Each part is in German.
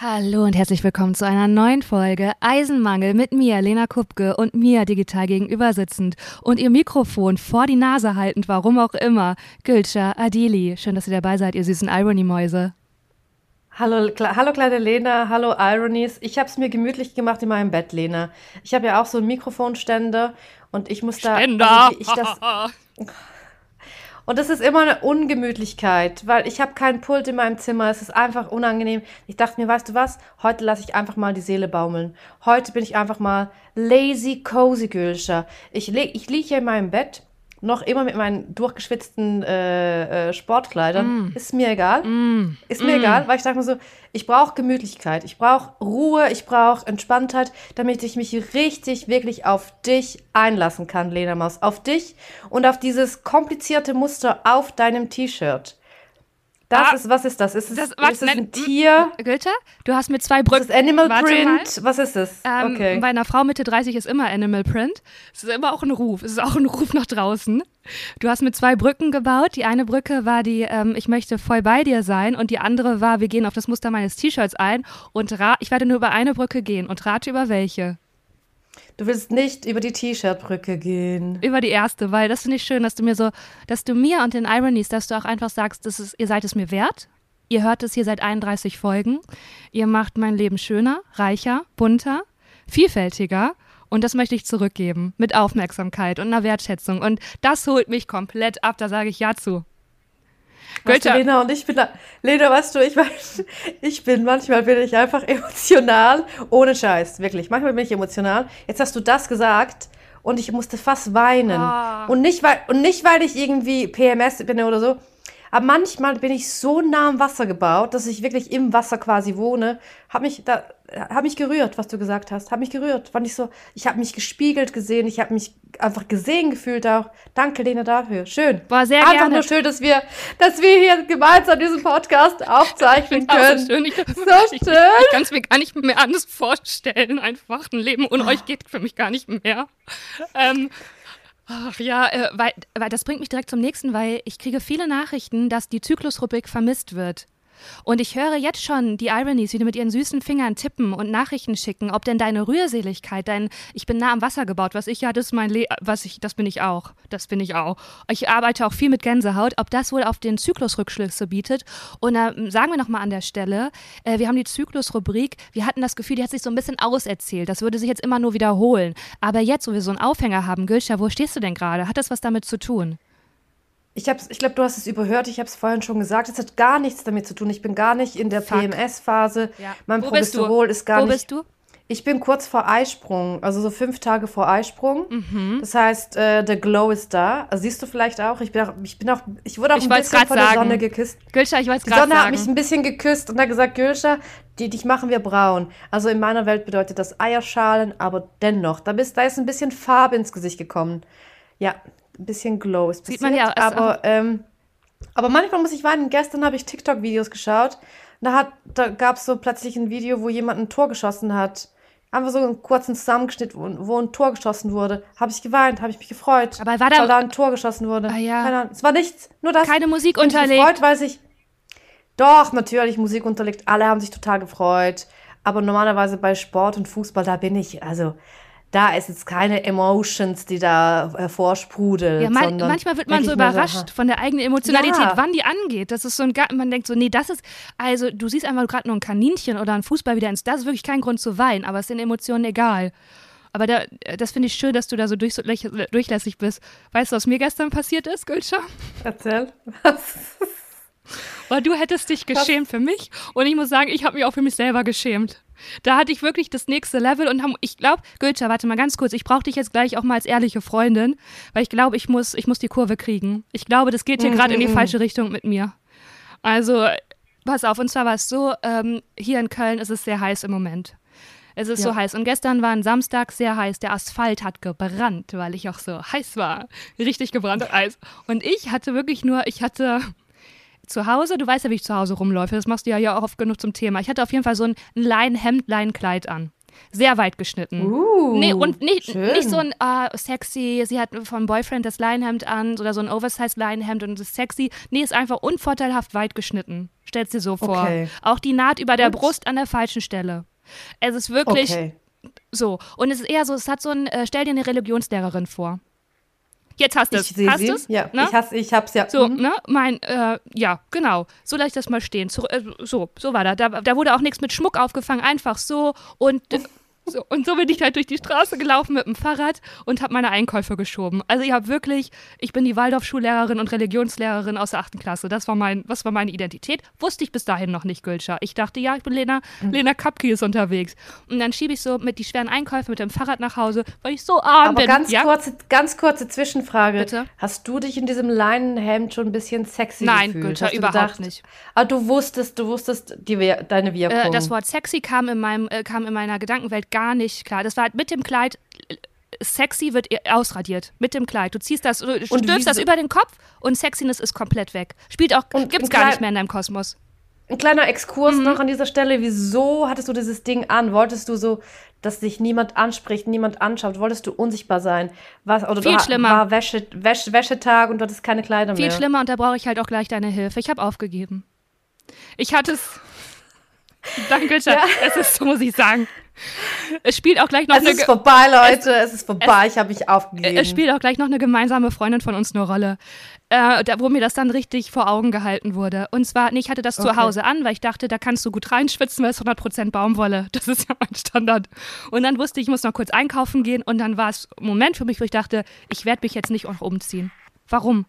Hallo und herzlich willkommen zu einer neuen Folge Eisenmangel mit mir, Lena Kupke, und mir digital gegenüber sitzend und ihr Mikrofon vor die Nase haltend, warum auch immer, Gülscha Adili. Schön, dass ihr dabei seid, ihr süßen Irony-Mäuse. Hallo, hallo kleine Lena, hallo Ironies. Ich habe es mir gemütlich gemacht in meinem Bett, Lena. Ich habe ja auch so einen Mikrofonständer und ich muss da... Ständer! Also, ich das, Und das ist immer eine Ungemütlichkeit, weil ich habe keinen Pult in meinem Zimmer. Es ist einfach unangenehm. Ich dachte mir, weißt du was? Heute lasse ich einfach mal die Seele baumeln. Heute bin ich einfach mal lazy cozy Gülscher. Ich, ich liege hier in meinem Bett noch immer mit meinen durchgeschwitzten äh, äh, Sportkleidern. Mm. Ist mir egal. Mm. Ist mir mm. egal, weil ich sage mir so, ich brauche Gemütlichkeit, ich brauche Ruhe, ich brauche Entspanntheit, damit ich mich richtig, wirklich auf dich einlassen kann, Lena Maus. Auf dich und auf dieses komplizierte Muster auf deinem T-Shirt. Das ah, ist, was ist das? Ist es, das, warte, ist es ein Tier? Günther, du hast mit zwei Brücken. Ist Animal Print? Was ist es? Ähm, okay. Bei einer Frau Mitte 30 ist immer Animal Print. Es ist immer auch ein Ruf. Es ist auch ein Ruf nach draußen. Du hast mit zwei Brücken gebaut. Die eine Brücke war die, ähm, ich möchte voll bei dir sein. Und die andere war, wir gehen auf das Muster meines T-Shirts ein. Und ich werde nur über eine Brücke gehen und rate über welche. Du willst nicht über die T-Shirt-Brücke gehen. Über die erste, weil das finde ich schön, dass du mir so, dass du mir und den Ironies, dass du auch einfach sagst, das ist, ihr seid es mir wert. Ihr hört es hier seit 31 Folgen. Ihr macht mein Leben schöner, reicher, bunter, vielfältiger. Und das möchte ich zurückgeben. Mit Aufmerksamkeit und einer Wertschätzung. Und das holt mich komplett ab. Da sage ich Ja zu. Weißt du, Lena und ich bin da, Lena, weißt du, ich weiß, ich bin, manchmal bin ich einfach emotional, ohne Scheiß, wirklich. Manchmal bin ich emotional. Jetzt hast du das gesagt und ich musste fast weinen. Oh. Und nicht, weil, und nicht, weil ich irgendwie PMS bin oder so, aber manchmal bin ich so nah am Wasser gebaut, dass ich wirklich im Wasser quasi wohne. Hab mich da, hab mich gerührt, was du gesagt hast. Hab mich gerührt. Fand ich so, ich habe mich gespiegelt gesehen. Ich habe mich einfach gesehen gefühlt auch. Danke, Lena, dafür. Schön. War sehr einfach gerne. nur schön, dass wir, dass wir hier gemeinsam diesen Podcast aufzeichnen können. So schön. Ich, so ich, schön. Ich, ich kann es mir gar nicht mehr anders vorstellen. Einfach ein Leben ohne oh. euch geht für mich gar nicht mehr. Ähm, Ach ja, äh, weil, weil das bringt mich direkt zum nächsten, weil ich kriege viele Nachrichten, dass die Zyklusrubrik vermisst wird. Und ich höre jetzt schon die Ironies, wie die mit ihren süßen Fingern tippen und Nachrichten schicken, ob denn deine Rührseligkeit, dein Ich bin nah am Wasser gebaut, was ich ja, das ist mein Le was ich, das bin ich auch. Das bin ich auch. Ich arbeite auch viel mit Gänsehaut, ob das wohl auf den Zyklusrückschlüsse bietet. Und da äh, sagen wir nochmal an der Stelle, äh, wir haben die Zyklusrubrik, wir hatten das Gefühl, die hat sich so ein bisschen auserzählt. Das würde sich jetzt immer nur wiederholen. Aber jetzt, wo wir so einen Aufhänger haben, Gülscha, wo stehst du denn gerade? Hat das was damit zu tun? Ich, ich glaube, du hast es überhört. Ich habe es vorhin schon gesagt. Es hat gar nichts damit zu tun. Ich bin gar nicht in der PMS-Phase. Ja. Mein Wo Progesterol ist gar Wo nicht. Wo bist du? Ich bin kurz vor Eisprung, also so fünf Tage vor Eisprung. Mhm. Das heißt, äh, der Glow ist da. Also siehst du vielleicht auch. Ich bin auch, ich bin auch, ich wurde auch ich ein bisschen von der sagen. Sonne geküsst. Gülscha, ich wollte Die Sonne hat mich ein bisschen geküsst und hat gesagt, Gülscha, die, dich machen wir braun. Also in meiner Welt bedeutet das Eierschalen, aber dennoch, da, bist, da ist ein bisschen Farbe ins Gesicht gekommen. Ja, ein bisschen Glow ist passiert. Sieht man ja. Aber ähm, aber manchmal muss ich weinen. Gestern habe ich TikTok-Videos geschaut. Da, da gab es so plötzlich ein Video, wo jemand ein Tor geschossen hat. Einfach so einen kurzen Zusammenschnitt, wo, wo ein Tor geschossen wurde. Habe ich geweint, habe ich mich gefreut. Aber war da, weil da ein Tor geschossen wurde. Ah, ja. Keine Ahnung. Es war nichts, nur das. Keine Musik ich unterlegt. Ich gefreut, weil ich. Doch, natürlich, Musik unterlegt. Alle haben sich total gefreut. Aber normalerweise bei Sport und Fußball, da bin ich, also da ist jetzt keine Emotions, die da hervorsprudeln. Ja, man, manchmal wird man so überrascht so, von der eigenen Emotionalität, ja. wann die angeht. Das ist so ein, man denkt so, nee, das ist, also du siehst einfach gerade nur ein Kaninchen oder ein Fußball wieder ins, das ist wirklich kein Grund zu weinen, aber es sind Emotionen egal. Aber da, das finde ich schön, dass du da so durch, durchlässig bist. Weißt du, was mir gestern passiert ist, Gülscha? Erzähl. Was? Weil du hättest dich geschämt was? für mich und ich muss sagen, ich habe mich auch für mich selber geschämt. Da hatte ich wirklich das nächste Level und haben, ich glaube, Gülscha, warte mal ganz kurz, ich brauche dich jetzt gleich auch mal als ehrliche Freundin, weil ich glaube, ich muss, ich muss die Kurve kriegen. Ich glaube, das geht hier mm gerade in die falsche Richtung mit mir. Also, pass auf, und zwar war es so, ähm, hier in Köln ist es sehr heiß im Moment. Es ist ja. so heiß. Und gestern war ein Samstag sehr heiß. Der Asphalt hat gebrannt, weil ich auch so heiß war. Richtig gebrannt Eis. Und ich hatte wirklich nur, ich hatte zu Hause, du weißt ja, wie ich zu Hause rumläufe, das machst du ja, ja auch oft genug zum Thema. Ich hatte auf jeden Fall so ein Leinenhemd, Leinenkleid an. Sehr weit geschnitten. Uh, nee, und nicht, schön. nicht so ein ah, sexy, sie hat vom Boyfriend das Leinenhemd an oder so ein Oversized Leinenhemd und ist sexy. Nee, ist einfach unvorteilhaft weit geschnitten. Stell's dir so vor. Okay. Auch die Naht über der Gut. Brust an der falschen Stelle. Es ist wirklich Okay. so. Und es ist eher so, es hat so ein, äh, stell dir eine Religionslehrerin vor. Jetzt hast du es. Hast du es? Ja, Ne? ich, has, ich hab's ja. So, Mhm. ne, mein, äh, ja, genau. So lasse ich das mal stehen. Zu, äh, so, so war das. Da, da wurde auch nichts mit Schmuck aufgefangen, einfach so. Und, so. und so bin ich halt durch die Straße gelaufen mit dem Fahrrad und habe meine Einkäufe geschoben. Also ich habe wirklich, ich bin die Waldorf-Schullehrerin und Religionslehrerin aus der achten Klasse. Das war, mein, das war meine Identität. Wusste ich bis dahin noch nicht, Gülscher. Ich dachte, ja, ich bin Lena, Mhm. Lena Kapke ist unterwegs. Und dann schiebe ich so mit die schweren Einkäufe mit dem Fahrrad nach Hause, weil ich so arm Aber bin. ganz, ja? kurze, ganz kurze Zwischenfrage. Bitte? Hast du dich in diesem Leinenhemd schon ein bisschen sexy Nein, gefühlt? Gülscher, du überhaupt gedacht, nicht. Aber du wusstest, du wusstest die, deine Wirkung. Äh, das Wort sexy kam in, meinem, äh, kam in meiner Gedankenwelt gar nicht klar. Das war halt mit dem Kleid, äh, sexy wird ausradiert. Mit dem Kleid. Du ziehst das, du Und stülpst das über den Kopf und Sexiness ist komplett weg. Spielt auch, Und gibt's gar nicht mehr in deinem Kosmos. Ein kleiner Exkurs Mhm. noch an dieser Stelle. Wieso hattest du dieses Ding an? Wolltest du so, dass dich niemand anspricht, niemand anschaut? Wolltest du unsichtbar sein? Was, oder Viel du, schlimmer. war Wäsche, Wäsche, Wäschetag und du hattest keine Kleider Viel mehr. schlimmer und da brauche ich halt auch gleich deine Hilfe. Ich habe aufgegeben. Ich hatte es. Danke, Schatz. Es ist so, muss ich sagen. Es spielt auch gleich noch Es eine. ist ge- vorbei, Leute. Es, ist vorbei. ich habe mich aufgegeben. Es spielt auch gleich noch eine gemeinsame Freundin von uns eine Rolle, äh, da, wo mir das dann richtig vor Augen gehalten wurde. Und zwar, nee, ich hatte das zu Okay. Hause an, weil ich dachte, da kannst du gut reinschwitzen, weil es 100% Baumwolle. Das ist ja mein Standard. Und dann wusste ich, ich muss noch kurz einkaufen gehen. Und dann war es ein Moment für mich, wo ich dachte, ich werde mich jetzt nicht auch umziehen. Warum?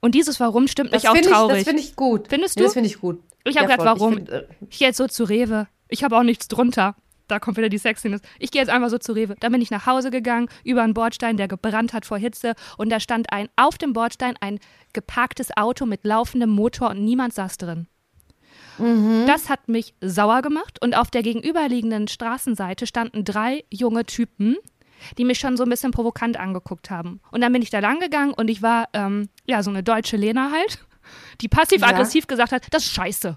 Und dieses Warum stimmt das mich auch finde ich, traurig. das finde ich gut. Findest du? Das finde ich gut. Ich hab Ja, voll. warum? Ich find, äh, Ich gehe jetzt so zu Rewe. Ich habe auch nichts drunter. Da kommt wieder die Sexiness. Ich gehe jetzt einfach so zu Rewe. Dann bin ich nach Hause gegangen, über einen Bordstein, der gebrannt hat vor Hitze. Und da stand ein, auf dem Bordstein ein geparktes Auto mit laufendem Motor und niemand saß drin. Das hat mich sauer gemacht. Und auf der gegenüberliegenden Straßenseite standen drei junge Typen, die mich schon so ein bisschen provokant angeguckt haben. Und dann bin ich da lang gegangen und ich war, ähm, ja, so eine deutsche Lena halt, die passiv-aggressiv gesagt hat, das ist scheiße.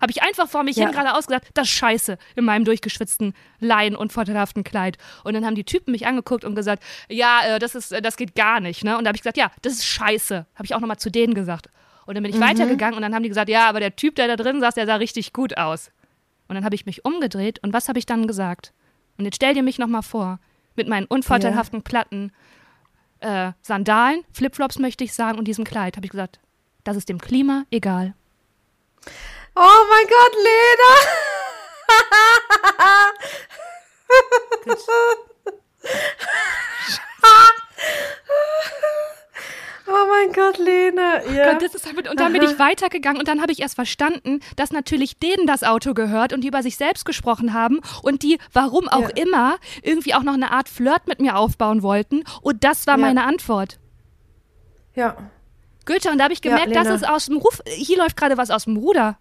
Habe ich einfach vor mich Ja. hin geradeaus gesagt, das ist scheiße in meinem durchgeschwitzten Leinen und vorteilhaften Kleid. Und dann haben die Typen mich angeguckt und gesagt, ja, äh, das ist, äh, das geht gar nicht. Ne? Und da habe ich gesagt, ja, das ist scheiße. Habe ich auch nochmal zu denen gesagt. Und dann bin ich weitergegangen und dann haben die gesagt, ja, aber der Typ, der da drin saß, der sah richtig gut aus. Und dann habe ich mich umgedreht und was habe ich dann gesagt? Und jetzt stell dir mich nochmal vor, mit meinen unvorteilhaften Platten, äh, Sandalen, Flipflops möchte ich sagen und diesem Kleid, habe ich gesagt, das ist dem Klima egal. Oh mein Gott, Lena! oh mein Gott, Lena. Ja. Gott, das ist halt, und dann bin ich weitergegangen und dann habe ich erst verstanden, dass natürlich denen das Auto gehört und die über sich selbst gesprochen haben und die, warum auch Ja. immer, irgendwie auch noch eine Art Flirt mit mir aufbauen wollten. Und das war Ja. meine Antwort. ja. Goethe, und da habe ich Ja, gemerkt, das Lena. ist aus dem Ruf, hier läuft gerade was aus dem Ruder.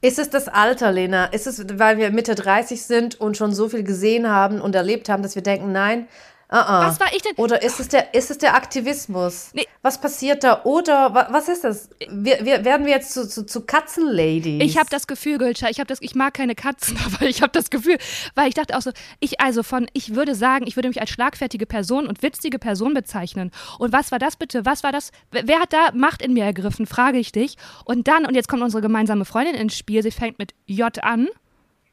Ist es das Alter, Lena? Ist es, weil wir Mitte 30 sind und schon so viel gesehen haben und erlebt haben, dass wir denken, nein, uh -uh. Was war ich denn? Oder ist es der, ist es der Aktivismus? Nee. Was passiert da? Oder wa, was ist das? Wir, wir, werden wir jetzt zu, zu, zu Katzenladies? Ich habe das Gefühl, Gülscha, ich habe das, ich mag keine Katzen, aber ich habe das Gefühl, weil ich dachte auch so, ich also von, ich würde sagen, ich würde mich als schlagfertige Person und witzige Person bezeichnen. Und was war das bitte? Was war das? Wer hat da Macht in mir ergriffen? Frage ich dich. Und dann, und jetzt kommt unsere gemeinsame Freundin ins Spiel, sie fängt mit J an.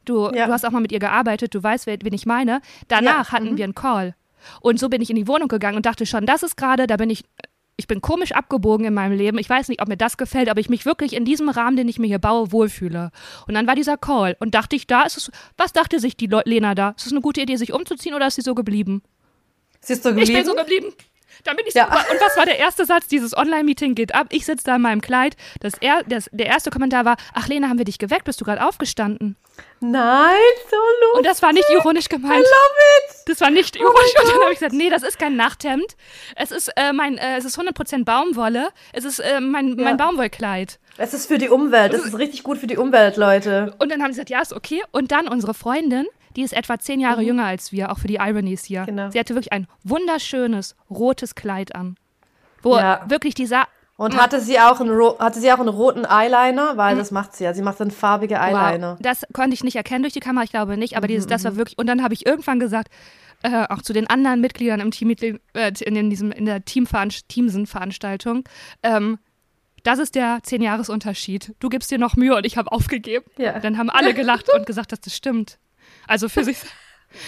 Du, Ja. du hast auch mal mit ihr gearbeitet, du weißt, wen ich meine. Danach Ja, hatten wir einen Call. Und so bin ich in die Wohnung gegangen und dachte schon, das ist gerade, da bin ich, ich bin komisch abgebogen in meinem Leben. Ich weiß nicht, ob mir das gefällt, aber ich mich wirklich in diesem Rahmen, den ich mir hier baue, wohlfühle. Und dann war dieser Call und dachte ich, da ist es, was dachte sich die Leu- Lena da? Ist es eine gute Idee, sich umzuziehen oder ist sie so geblieben? Siehst du Ich geblieben? bin so geblieben. Dann bin ich Ja. so, und was war der erste Satz? Dieses Online-Meeting geht ab. Ich sitze da in meinem Kleid. Das er, das, der erste Kommentar war: Ach, Lena, haben wir dich geweckt? Bist du gerade aufgestanden? Nein, so lustig. Und das war nicht ironisch I gemeint. love it. Das war nicht Oh ironisch. und dann habe ich gesagt, nee, das ist kein Nachthemd. Es ist äh, mein, äh, es ist 100% Baumwolle. Es ist äh, mein, Ja. mein Baumwollkleid. Es ist für die Umwelt. Das ist richtig gut für die Umwelt, Leute. Und dann haben sie gesagt, ja, ist okay. Und dann unsere Freundin, die ist etwa zehn Jahre jünger als wir, auch für die Ironies hier. Mhm. Genau. Sie hatte wirklich ein wunderschönes rotes Kleid an. Wo Ja. wirklich die sah Und hatte sie auch einen, hatte sie auch einen roten Eyeliner? Weil mhm. das macht sie ja. Sie macht dann farbige Eyeliner. Wow. Das konnte ich nicht erkennen durch die Kamera, ich glaube nicht. Aber dieses, das war mhm. wirklich. Und dann habe ich irgendwann gesagt, äh, auch zu den anderen Mitgliedern im Team, äh, in, diesem, in der Teamveranstaltung, ähm, das ist der Zehn-Jahres-Unterschied. Du gibst dir noch Mühe und ich habe aufgegeben. Ja. Dann haben alle gelacht und gesagt, dass das stimmt. Also für sich.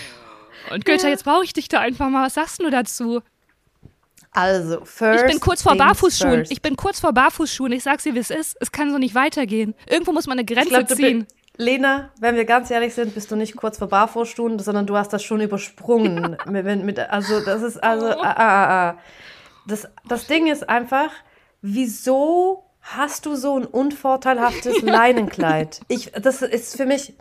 Und Goethe, ja. jetzt brauche ich dich da einfach mal. Was sagst du dazu? Also, first Ich bin kurz vor Barfußschuhen. First. Ich bin kurz vor Barfußschuhen. Ich sag's dir, wie es ist. Es kann so nicht weitergehen. Irgendwo muss man eine Grenze glaub, ziehen. Lena, wenn wir ganz ehrlich sind, bist du nicht kurz vor Barfußschuhen, sondern du hast das schon übersprungen. Ja. Mit, mit, also, das ist also. Oh. Ah, ah, ah. Das, das Ding ist einfach, wieso hast du so ein unvorteilhaftes Leinenkleid? Ich, das ist für mich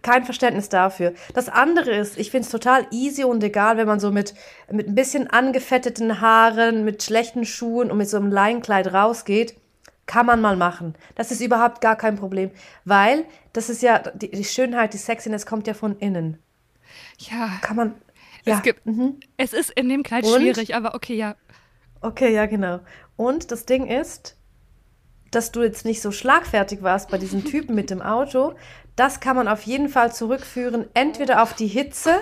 kein Verständnis dafür. Das andere ist, ich finde es total easy und egal, wenn man so mit, mit ein bisschen angefetteten Haaren, mit schlechten Schuhen und mit so einem Leinenkleid rausgeht. Kann man mal machen. Das ist überhaupt gar kein Problem, weil das ist ja, die, die Schönheit, die Sexiness kommt ja von innen. Ja. Kann man. Ja. Es, gibt, mhm. es ist in dem Kleid und, schwierig, aber okay, ja. Okay, ja, genau. Und das Ding ist, dass du jetzt nicht so schlagfertig warst bei diesem Typen mit dem Auto, das kann man auf jeden Fall zurückführen, entweder auf die Hitze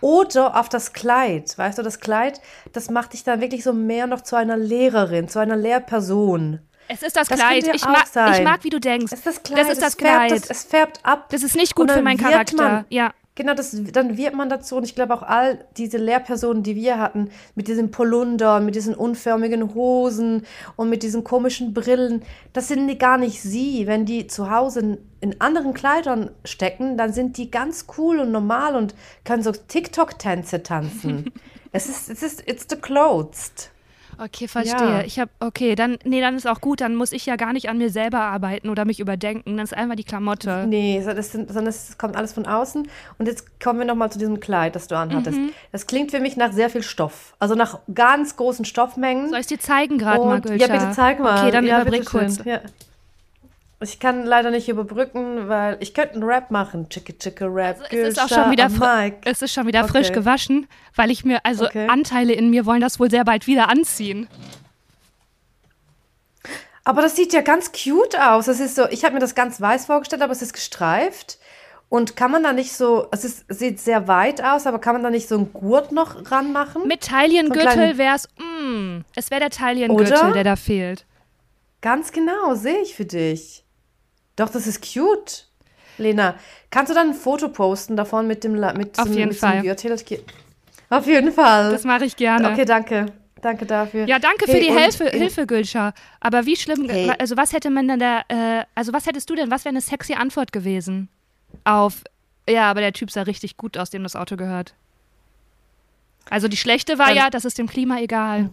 oder auf das Kleid. Weißt du, das Kleid, das macht dich dann wirklich so mehr noch zu einer Lehrerin, zu einer Lehrperson. Es ist das, das Kleid. Ich mag, ich mag, wie du denkst. Es ist das Kleid. Das ist das Kleid. Färbt, das, es färbt ab. Das ist nicht gut für meinen Charakter. Man, ja. Genau, das, dann wird man dazu, und ich glaube auch all diese Lehrpersonen, die wir hatten, mit diesen Polunder, mit diesen unförmigen Hosen und mit diesen komischen Brillen, das sind gar nicht sie. Wenn die zu Hause in anderen Kleidern stecken, dann sind die ganz cool und normal und können so TikTok-Tänze tanzen. es ist, es ist, it's the clothes. Okay, verstehe. Ja. Ich habe, okay, dann, nee, dann ist auch gut, dann muss ich ja gar nicht an mir selber arbeiten oder mich überdenken. Dann ist einfach die Klamotte. Nee, das, sind, das kommt alles von außen. Und jetzt kommen wir nochmal zu diesem Kleid, das du anhattest. Mhm. Das klingt für mich nach sehr viel Stoff. Also nach ganz großen Stoffmengen. Soll ich dir zeigen gerade mal, Ja, bitte zeig mal. Okay, dann ja, überbrück kurz. Ja. Ich kann leider nicht überbrücken, weil ich könnte einen Rap machen. Chicka chicka Rap. Also es, ist auch schon wieder es ist schon wieder okay. frisch gewaschen, weil ich mir, also okay. Anteile in mir wollen das wohl sehr bald wieder anziehen. Aber das sieht ja ganz cute aus. Das ist so, ich habe mir das ganz weiß vorgestellt, aber es ist gestreift. Und kann man da nicht so, es ist, sieht sehr weit aus, aber kann man da nicht so einen Gurt noch ranmachen? Mit Taillengürtel wäre es, mm, es wäre der Taillengürtel, der da fehlt. Ganz genau, sehe ich für dich. Doch, das ist cute. Lena, kannst du dann ein Foto posten davon mit dem mit Auf jeden mit Fall. Auf jeden Fall. Das mache ich gerne. Okay, danke. Danke dafür. Ja, danke hey, für die Hilfe, Hilfe, Gülscha. Aber wie schlimm, hey. also was hätte man denn da, äh, also was hättest du denn, was wäre eine sexy Antwort gewesen auf, ja, aber der Typ sah richtig gut aus, dem das Auto gehört. Also die schlechte war um, ja, das ist dem Klima egal.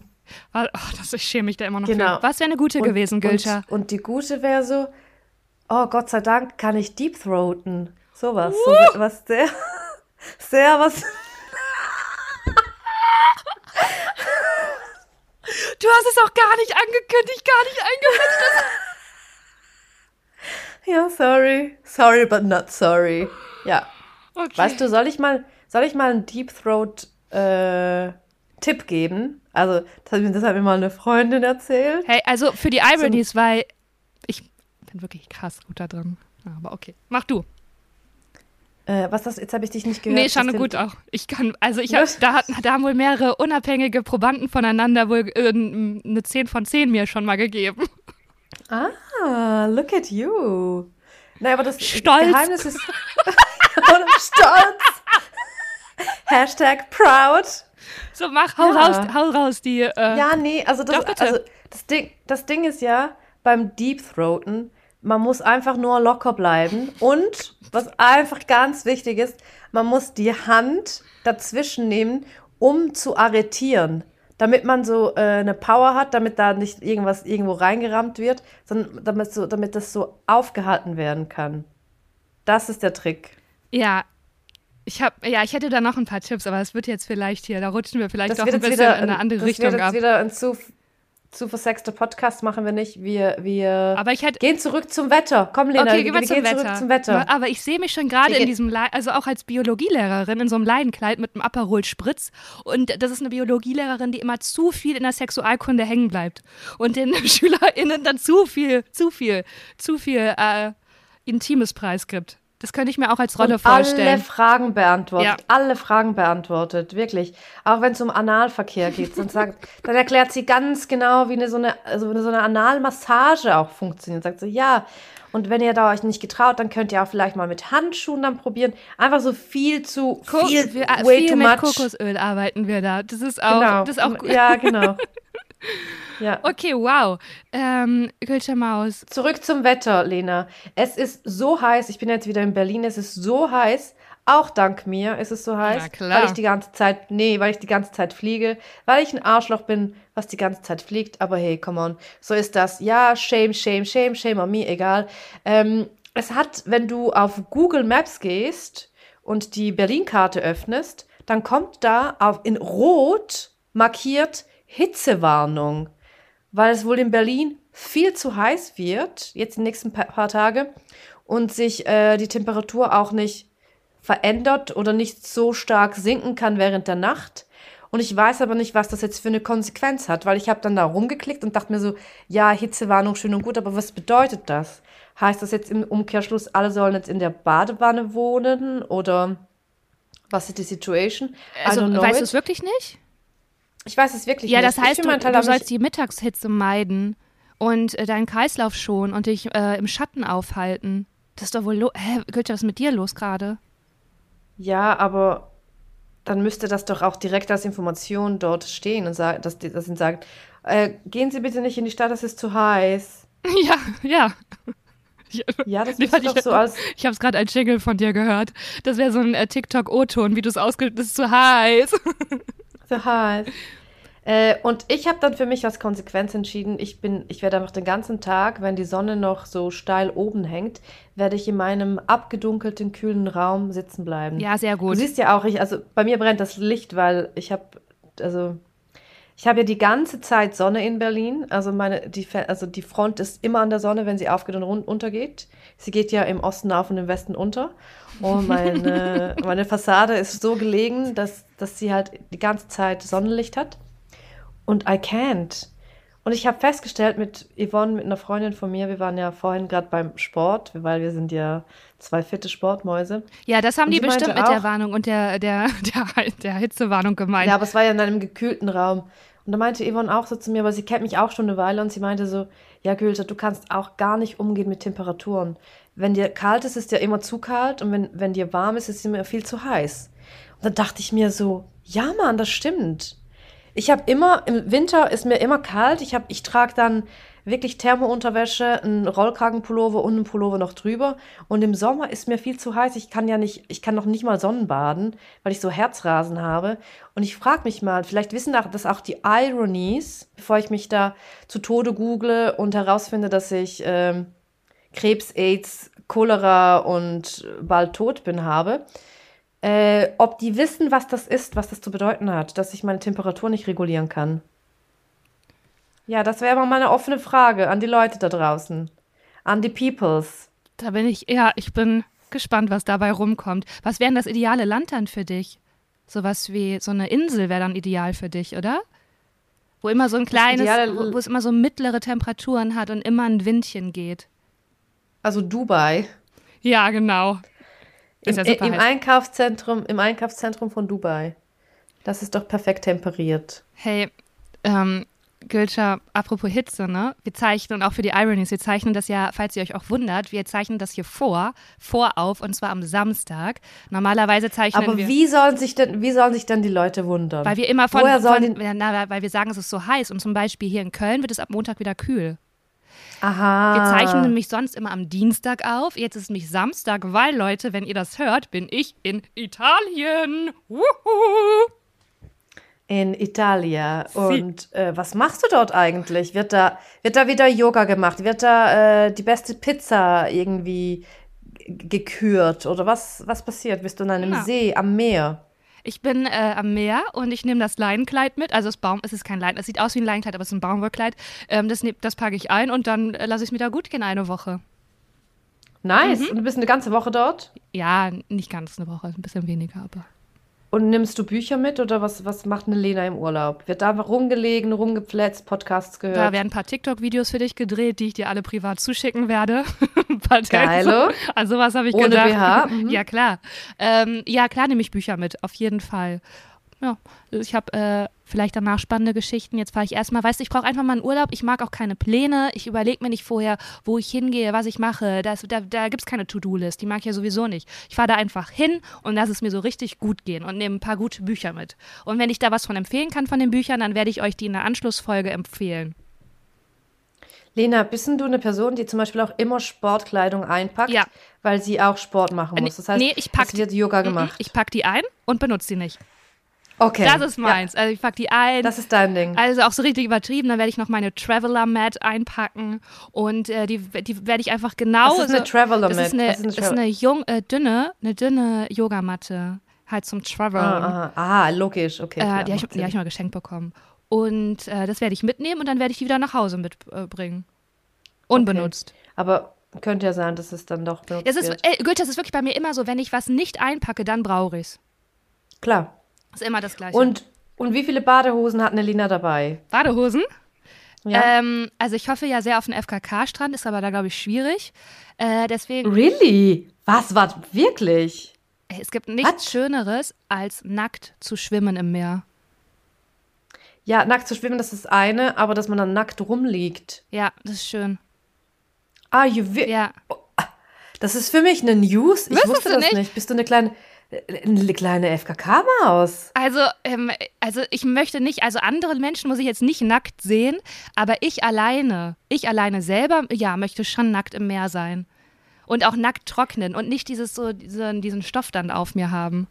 Oh, das, ich schäme mich da immer noch. Genau. Für. Was wäre eine gute und, gewesen, Gülscha? Und, und die gute wäre so, oh Gott sei Dank kann ich deep throaten. Sowas. Uh. So was sehr, sehr was. Du hast es auch gar nicht angekündigt, gar nicht eingekündigt. ja, sorry. Sorry, but not sorry. Ja. Okay. Weißt du, soll ich mal, soll ich mal einen Deep Throat äh, Tipp geben? Also, das hat, mir, das hat mir mal eine Freundin erzählt. Hey, also für die Ironies, so, weil bin wirklich krass gut da drin. Aber okay, mach du. Äh, was das? Jetzt habe ich dich nicht gehört. Nee, schon gut auch. Ich kann, also ich habe, da, da haben wohl mehrere unabhängige Probanden voneinander wohl äh, eine 10 von 10 mir schon mal gegeben. Ah, look at you. Naja, aber das Stolz. Geheimnis ist. Stolz. Hashtag proud. So, mach, hau ja. raus, hau raus die. Äh, ja, nee, also das, also das, Ding, das Ding ist ja, beim Deep Throaten, man muss einfach nur locker bleiben. Und was einfach ganz wichtig ist, man muss die Hand dazwischen nehmen, um zu arretieren. Damit man so äh, eine Power hat, damit da nicht irgendwas irgendwo reingerammt wird, sondern damit, so, damit das so aufgehalten werden kann. Das ist der Trick. Ja, ich habe, ja, ich hätte da noch ein paar Tipps, aber es wird jetzt vielleicht hier, da rutschen wir vielleicht das doch ein bisschen wieder, in eine andere Richtung ab. Das wird jetzt wieder ein zu, zu versexter Podcast machen wir nicht. Wir, wir Aber ich hätte- gehen zurück zum Wetter. Komm, Lena, Okay, wir, gehen wir gehen Wetter. zurück zum Wetter. Aber ich sehe mich schon gerade in diesem, Le also auch als Biologielehrerin in so einem Leidenkleid mit einem Aperol Spritz. Und das ist eine Biologielehrerin, die immer zu viel in der Sexualkunde hängen bleibt und den SchülerInnen dann zu viel, zu viel, zu viel äh, Intimes Preis gibt. Das könnte ich mir auch als Rolle Und alle vorstellen. Fragen beantwortet. Ja. Alle Fragen beantwortet, wirklich. Auch wenn es um Analverkehr geht. Dann, sagt, dann erklärt sie ganz genau, wie eine so eine, also eine, so eine Analmassage auch funktioniert. Sagt so, ja. Und wenn ihr da euch nicht getraut, dann könnt ihr auch vielleicht mal mit Handschuhen dann probieren. Einfach so viel zu Ko- viel, äh, way viel too mit much. Kokosöl arbeiten wir da. Das ist auch, genau. das ist auch gut. Ja, genau. ja. Okay, wow. Ähm, Gülscher Maus. Zurück zum Wetter, Lena. Es ist so heiß. Ich bin jetzt wieder in Berlin. Es ist so heiß. Auch dank mir ist es so heiß. Na klar. Weil ich die ganze Zeit, nee, weil ich die ganze Zeit fliege. Weil ich ein Arschloch bin, was die ganze Zeit fliegt. Aber hey, come on. So ist das. Ja, shame, shame, shame, shame on me, egal. Ähm, es hat, wenn du auf Google Maps gehst und die Berlin-Karte öffnest, dann kommt da auf, in Rot markiert Hitzewarnung weil es wohl in Berlin viel zu heiß wird, jetzt die nächsten pa- paar Tage, und sich äh, die Temperatur auch nicht verändert oder nicht so stark sinken kann während der Nacht. Und ich weiß aber nicht, was das jetzt für eine Konsequenz hat, weil ich habe dann da rumgeklickt und dachte mir so, ja, Hitzewarnung schön und gut, aber was bedeutet das? Heißt das jetzt im Umkehrschluss, alle sollen jetzt in der Badewanne wohnen oder was ist die Situation? Also, weißt du es wirklich nicht? Ich weiß es wirklich Ja, nicht. das Ich heißt, du, du sollst die Mittagshitze meiden und äh, deinen Kreislauf schonen und dich äh, im Schatten aufhalten. Das ist doch wohl Hä, Gülscha, was ist mit dir los gerade? Ja, aber dann müsste das doch auch direkt als Information dort stehen und sagen, dass, dass ihnen sagt, äh, gehen Sie bitte nicht in die Stadt, es ist zu heiß. ja, ja. Ja, das müsste doch ich- so als. ich habe gerade ein Jingle von dir gehört. Das wäre so ein äh, TikTok-O-Ton, wie du es ausgedrückt Das ist zu heiß. So heiß. Äh, und ich habe dann für mich als Konsequenz entschieden, ich bin, ich werde einfach den ganzen Tag, wenn die Sonne noch so steil oben hängt, werde ich in meinem abgedunkelten, kühlen Raum sitzen bleiben. Ja, sehr Du gut. siehst ja auch, ich, also bei mir brennt das Licht, weil ich habe, also ich habe ja die ganze Zeit Sonne in Berlin. Also meine, die, also die Front ist immer an der Sonne, wenn sie aufgeht und untergeht. Sie geht ja im Osten auf und im Westen unter. Und meine, meine Fassade ist so gelegen, dass, dass sie halt die ganze Zeit Sonnenlicht hat. Und I can't. Und ich habe festgestellt mit Yvonne, mit einer Freundin von mir, wir waren ja vorhin gerade beim Sport, weil wir sind ja zwei fitte Sportmäuse. Ja, das haben die bestimmt mit der auch- Warnung und der, der, der, der Hitzewarnung gemeint. Ja, aber es war ja in einem gekühlten Raum. Und da meinte Yvonne auch so zu mir, aber sie kennt mich auch schon eine Weile und sie meinte so, ja Gülter, du kannst auch gar nicht umgehen mit Temperaturen. Wenn dir kalt ist, ist dir immer zu kalt und wenn, wenn dir warm ist, ist es immer viel zu heiß. Und dann dachte ich mir so, ja Mann, das stimmt. Ich habe immer, im Winter ist mir immer kalt. Ich, hab, ich trage dann wirklich Thermounterwäsche, einen Rollkragenpullover und einen Pullover noch drüber. Und im Sommer ist mir viel zu heiß. Ich kann ja nicht, ich kann noch nicht mal Sonnenbaden, weil ich so Herzrasen habe. Und ich frage mich mal, vielleicht wissen das auch die Ironies, bevor ich mich da zu Tode google und herausfinde, dass ich ähm, Krebs, AIDS, Cholera und bald tot bin habe äh, ob die wissen, was das ist, was das zu bedeuten hat, dass ich meine Temperatur nicht regulieren kann. Ja, das wäre mal eine offene Frage an die Leute da draußen. An die Peoples. Da bin ich, ja, ich bin gespannt, was dabei rumkommt. Was wäre denn das ideale Land dann für dich? Sowas wie so eine Insel wäre dann ideal für dich, oder? Wo immer so ein kleines, wo es immer so mittlere Temperaturen hat und immer ein Windchen geht. Also Dubai. Ja, genau. Im, ja im. Einkaufszentrum, Im Einkaufszentrum von Dubai. Das ist doch perfekt temperiert. Hey, ähm, Gülscha, apropos Hitze, ne? Wir zeichnen auch für die Ironies, wir zeichnen das ja, falls ihr euch auch wundert, wir zeichnen das hier vor, vorauf und zwar am Samstag. Normalerweise zeichnen Aber wir. wie sollen sich denn, wie sollen sich denn die Leute wundern? Weil wir immer von, Woher sollen von na, weil wir sagen, es ist so heiß und zum Beispiel hier in Köln wird es ab Montag wieder kühl. Aha. Wir zeichnen nämlich sonst immer am Dienstag auf. Jetzt ist es nämlich Samstag, weil Leute, wenn ihr das hört, bin ich in Italien. Wuhu! In Italia. Und äh, was machst du dort eigentlich? Wird da, wird da wieder Yoga gemacht? Wird da äh, die beste Pizza irgendwie gekürt? Oder was, was passiert? Bist du in einem Ja. See am Meer? Ich bin äh, am Meer und ich nehme das Leinenkleid mit. Also das Baum, es ist kein Lein, es sieht aus wie ein Leinenkleid, aber es ist ein Baumwollkleid. Ähm, das ne, das packe ich ein und dann äh, lasse ich es mir da gut gehen eine Woche. Nice. Und du bist eine ganze Woche dort? Ja, nicht ganz eine Woche, ein bisschen weniger, aber. Und nimmst du Bücher mit oder was, was macht eine Lena im Urlaub? Wird da einfach rumgelegen, rumgepfletzt, Podcasts gehört? Da werden ein paar TikTok-Videos für dich gedreht, die ich dir alle privat zuschicken werde. Geilo. Tänze. Also was habe ich Ohne gedacht. BH? Mhm. Ja, klar. Ähm, ja, klar nehme ich Bücher mit, auf jeden Fall. Ja, ich habe äh, vielleicht danach spannende Geschichten. Jetzt fahre ich erstmal, weißt du, ich brauche einfach mal einen Urlaub. Ich mag auch keine Pläne. Ich überlege mir nicht vorher, wo ich hingehe, was ich mache. Das, da da gibt es keine To-Do-List. Die mag ich ja sowieso nicht. Ich fahre da einfach hin und lasse es mir so richtig gut gehen und nehme ein paar gute Bücher mit. Und wenn ich da was von empfehlen kann von den Büchern, dann werde ich euch die in der Anschlussfolge empfehlen. Lena, bist du eine Person, die zum Beispiel auch immer Sportkleidung einpackt, Ja. weil sie auch Sport machen Äh, muss? Das heißt, nee, ich pack es wird Yoga gemacht. Ich packe die ein und benutze die nicht. Okay. Das ist meins. Also ich packe die ein. Ja, das ist dein Ding. Also auch so richtig übertrieben, dann werde ich noch meine Traveler Mat einpacken und äh, die, die werde ich einfach genau. Was ist eine Traveler das Mat? ist eine, ist eine ist eine jung, äh, dünne, eine dünne Yogamatte, halt zum Travel. Ah, ah, ah, logisch, okay. äh, klar, die habe ich, hab ich mal geschenkt bekommen. Und äh, das werde ich mitnehmen und dann werde ich die wieder nach Hause mitbringen. Unbenutzt. Aber könnte ja sein, dass es dann doch benutzt Das ist, wird. äh, Goethe, das ist wirklich bei mir immer so, wenn ich was nicht einpacke, dann brauche ich es. Klar. Ist immer das Gleiche. Und, und wie viele Badehosen hat eine Lena dabei? Badehosen? Ja. Ähm, also ich hoffe ja sehr auf einen FKK-Strand, ist aber da, glaube ich, schwierig. Äh, deswegen, Really? Was war wirklich? es gibt nichts Was? Schöneres, als nackt zu schwimmen im Meer. Ja, nackt zu schwimmen, das ist eine, aber dass man dann nackt rumliegt. Ja, das ist schön. Ah, you Ja. Das ist für mich eine News. Ich Wusstest wusste du das nicht? nicht? Bist du eine kleine, eine kleine FKK-Maus? Also, ähm, also ich möchte nicht, also andere Menschen muss ich jetzt nicht nackt sehen, aber ich alleine, ich alleine selber, ja, möchte schon nackt im Meer sein. Und auch nackt trocknen und nicht dieses so, diesen, diesen Stoff dann auf mir haben.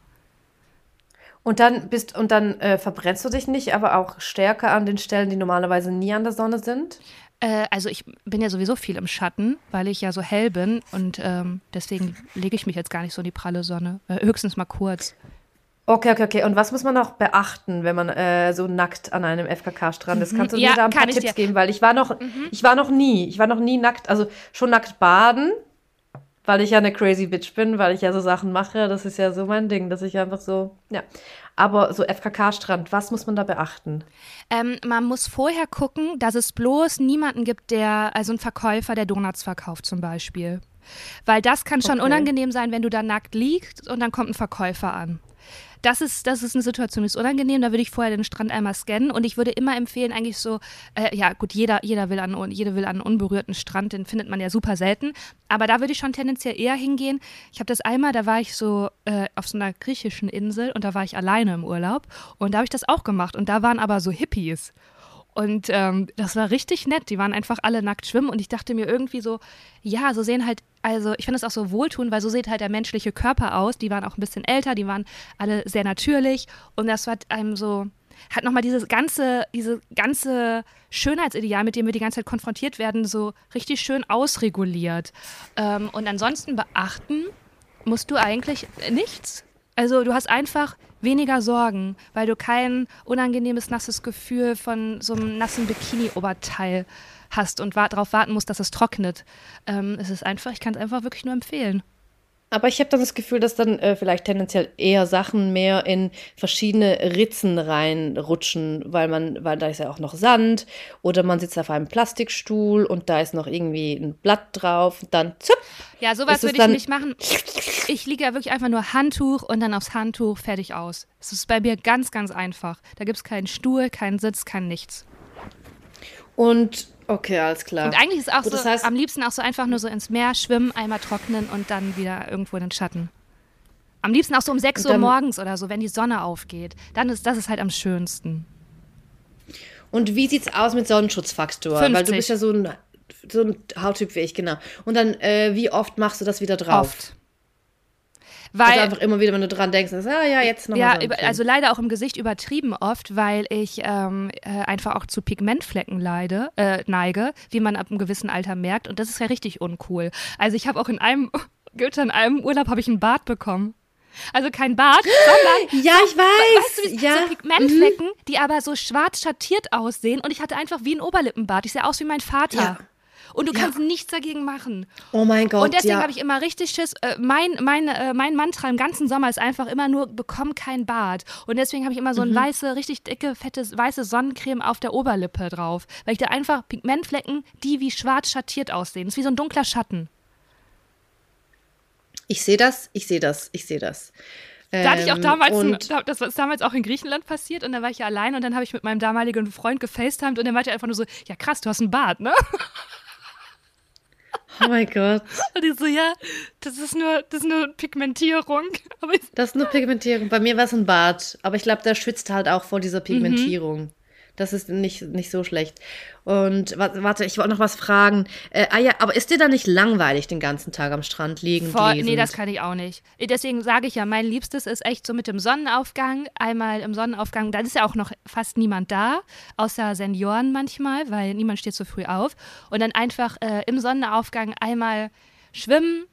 Und dann bist und dann äh, verbrennst du dich nicht, aber auch stärker an den Stellen, die normalerweise nie an der Sonne sind. Äh, also ich bin ja sowieso viel im Schatten, weil ich ja so hell bin und ähm, deswegen lege ich mich jetzt gar nicht so in die pralle Sonne. Äh, höchstens mal kurz. Okay, okay, okay. Und was muss man noch beachten, wenn man äh, so nackt an einem FKK-Strand ist? Kannst du Ja, mir da ein paar Tipps dir. geben? Weil ich war noch, ich war noch nie, ich war noch nie nackt, also schon nackt baden, weil ich ja eine crazy Bitch bin, weil ich ja so Sachen mache. Das ist ja so mein Ding, dass ich einfach so, ja. Aber so FKK-Strand, was muss man da beachten? Ähm, man muss vorher gucken, dass es bloß niemanden gibt, der, also ein Verkäufer, der Donuts verkauft zum Beispiel. Weil das kann schon Okay. unangenehm sein, wenn du da nackt liegst und dann kommt ein Verkäufer an. Das ist, das ist eine Situation, die ist unangenehm. Da würde ich vorher den Strand einmal scannen und ich würde immer empfehlen, eigentlich so, äh, ja gut, jeder, jeder will an, jeder will an einen unberührten Strand, den findet man ja super selten. Aber da würde ich schon tendenziell eher hingehen. Ich habe das einmal, da war ich so äh, auf so einer griechischen Insel und da war ich alleine im Urlaub und da habe ich das auch gemacht und da waren aber so Hippies. Und ähm, das war richtig nett. Die waren einfach alle nackt schwimmen und ich dachte mir irgendwie so, ja, so sehen halt, also ich finde es auch so wohltun, weil so sieht halt der menschliche Körper aus. Die waren auch ein bisschen älter, die waren alle sehr natürlich und das hat einem so, hat nochmal dieses ganze, diese ganze Schönheitsideal, mit dem wir die ganze Zeit konfrontiert werden, so richtig schön ausreguliert. Ähm, und ansonsten beachten musst du eigentlich nichts. Also du hast einfach weniger Sorgen, weil du kein unangenehmes, nasses Gefühl von so einem nassen Bikini-Oberteil hast und wa darauf warten musst, dass es trocknet. Ähm, es ist einfach, ich kann es einfach wirklich nur empfehlen. Aber ich habe dann das Gefühl, dass dann äh, vielleicht tendenziell eher Sachen mehr in verschiedene Ritzen reinrutschen, weil man, weil da ist ja auch noch Sand oder man sitzt auf einem Plastikstuhl und da ist noch irgendwie ein Blatt drauf, dann zup, Ja, sowas würde ich nicht machen. Ich liege ja wirklich einfach nur Handtuch und dann aufs Handtuch fertig aus. Es ist bei mir ganz, ganz einfach. Da gibt es keinen Stuhl, keinen Sitz, kein nichts. und okay, alles klar. Und eigentlich ist es auch Gut, so, das heißt- am liebsten auch so einfach nur so ins Meer schwimmen, einmal trocknen und dann wieder irgendwo in den Schatten. Am liebsten auch so um 6 Und Uhr morgens oder so, wenn die Sonne aufgeht. Dann ist das ist halt am schönsten. Und wie sieht's aus mit Sonnenschutzfaktor? Weil du 50. bist ja so ein, so ein Hauttyp wie ich, genau. Und dann, äh, wie oft machst du das wieder drauf? Oft. Also Weil, einfach immer wieder, wenn du dran denkst, sagst, ah ja, jetzt nochmal. ja, über, also leider auch im Gesicht übertrieben oft, weil ich ähm, äh, einfach auch zu Pigmentflecken leide, äh, neige, wie man ab einem gewissen Alter merkt. Und das ist ja richtig uncool. Also ich habe auch in einem, Goethe, in einem Urlaub habe ich einen Bart bekommen. Also kein Bart, sondern Ja, ich weiß. weißt du, ja. so Pigmentflecken, die aber so schwarz schattiert aussehen. Und ich hatte einfach wie ein Oberlippenbart. Ich sehe aus wie mein Vater. Ja. Und du Ja. kannst nichts dagegen machen. Oh mein Gott. Und deswegen ja. habe ich immer richtig Schiss. Äh, mein, mein, äh, mein Mantra im ganzen Sommer ist einfach immer nur, bekomm kein Bart. Und deswegen habe ich immer so Mhm. eine weiße, richtig dicke, fette, weiße Sonnencreme auf der Oberlippe drauf. Weil ich da einfach Pigmentflecken, die wie schwarz schattiert aussehen. Das ist wie so ein dunkler Schatten. Ich sehe das, ich sehe das, ich sehe das. Da hatte ich auch Ähm, damals, ein, das ist damals auch in Griechenland passiert und da war ich ja allein und dann habe ich mit meinem damaligen Freund gefacetimed und der meinte einfach nur so, ja krass, du hast einen Bart, ne? Oh mein Gott. Und ich so, ja, das ist nur, das ist nur Pigmentierung. Aber ich, Das ist nur Pigmentierung. Bei mir war es ein Bart, aber ich glaube, der schützt halt auch vor dieser Pigmentierung. Das ist nicht, nicht so schlecht. Und wa- warte, ich wollte noch was fragen. Äh, ah ja, aber ist dir da nicht langweilig den ganzen Tag am Strand liegen? voll, nee, das kann ich auch nicht. Deswegen sage ich ja, mein Liebstes ist echt so mit dem Sonnenaufgang. Einmal im Sonnenaufgang, da ist ja auch noch fast niemand da, außer Senioren manchmal, weil niemand steht so früh auf. Und dann einfach äh, im Sonnenaufgang einmal schwimmen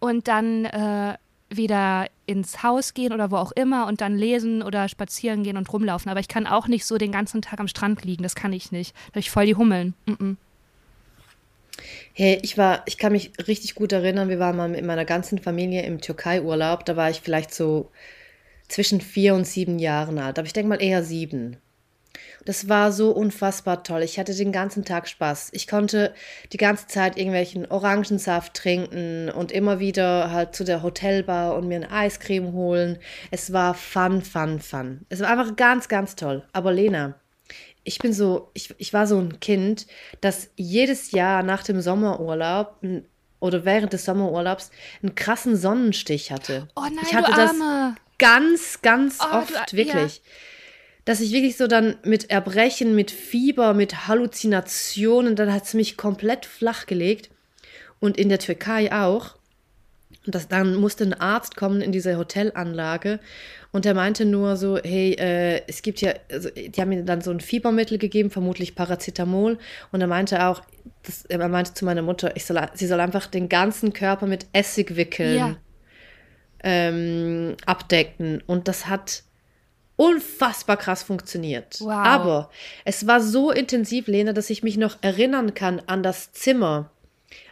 und dann äh, wieder ins Haus gehen oder wo auch immer und dann lesen oder spazieren gehen und rumlaufen. Aber ich kann auch nicht so den ganzen Tag am Strand liegen, das kann ich nicht. Da habe ich voll die Hummeln. Mm -mm. Hey, ich war, ich kann mich richtig gut erinnern, wir waren mal mit meiner ganzen Familie im Türkei-Urlaub. Da war ich vielleicht so zwischen vier und sieben Jahren alt. Aber ich denke mal eher sieben. Das war so unfassbar toll. Ich hatte den ganzen Tag Spaß. Ich konnte die ganze Zeit irgendwelchen Orangensaft trinken und immer wieder halt zu der Hotelbar und mir eine Eiscreme holen. Es war fun, fun, fun. Es war einfach ganz, ganz toll. Aber Lena, ich bin so, ich, ich war so ein Kind, das jedes Jahr nach dem Sommerurlaub oder während des Sommerurlaubs einen krassen Sonnenstich hatte. Oh nein, ich hatte du das Arme. ganz, ganz Oh, oft, du- wirklich. Dass ich wirklich so dann mit Erbrechen, mit Fieber, mit Halluzinationen, dann hat es mich komplett flach gelegt. Und in der Türkei auch. Und das, dann musste ein Arzt kommen in diese Hotelanlage und der meinte nur so, hey, äh, es gibt ja, also, die haben mir dann so ein Fiebermittel gegeben, vermutlich Paracetamol. Und er meinte auch, das, er meinte zu meiner Mutter, ich soll, sie soll einfach den ganzen Körper mit Essig wickeln Ja. ähm, abdecken. Und das hat unfassbar krass funktioniert. Wow. Aber es war so intensiv, Lena, dass ich mich noch erinnern kann an das Zimmer,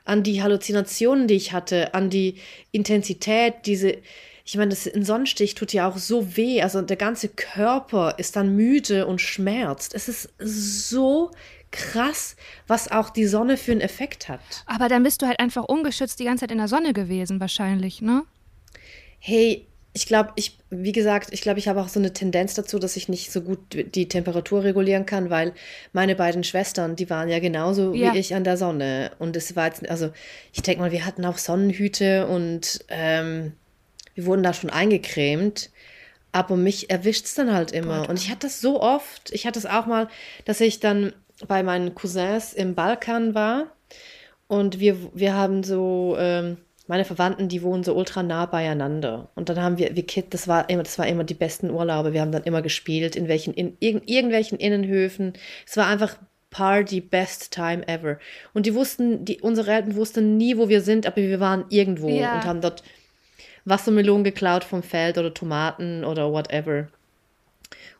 an die Halluzinationen, die ich hatte, an die Intensität, diese. Ich meine, das, ein Sonnenstich tut ja auch so weh. Also der ganze Körper ist dann müde und schmerzt. Es ist so krass, was auch die Sonne für einen Effekt hat. Aber dann bist du halt einfach ungeschützt die ganze Zeit in der Sonne gewesen, wahrscheinlich, ne? Hey, ich glaube, ich, wie gesagt, ich glaube, ich habe auch so eine Tendenz dazu, dass ich nicht so gut die Temperatur regulieren kann, weil meine beiden Schwestern, die waren ja genauso Ja. wie ich an der Sonne. Und es war jetzt, also ich denke mal, wir hatten auch Sonnenhüte und ähm, wir wurden da schon eingecremt. Aber mich erwischt es dann halt immer. Und ich hatte das so oft. Ich hatte es auch mal, dass ich dann bei meinen Cousins im Balkan war. Und wir, wir haben so, ähm, meine Verwandten, die wohnen so ultra nah beieinander. Und dann haben wir, wir Kid, das war immer, das war immer die besten Urlaube. Wir haben dann immer gespielt, in welchen, in irg irgendwelchen Innenhöfen. Es war einfach Party, best time ever. Und die wussten, die, unsere Eltern wussten nie, wo wir sind, aber wir waren irgendwo Ja. und haben dort Wassermelonen geklaut vom Feld oder Tomaten oder whatever.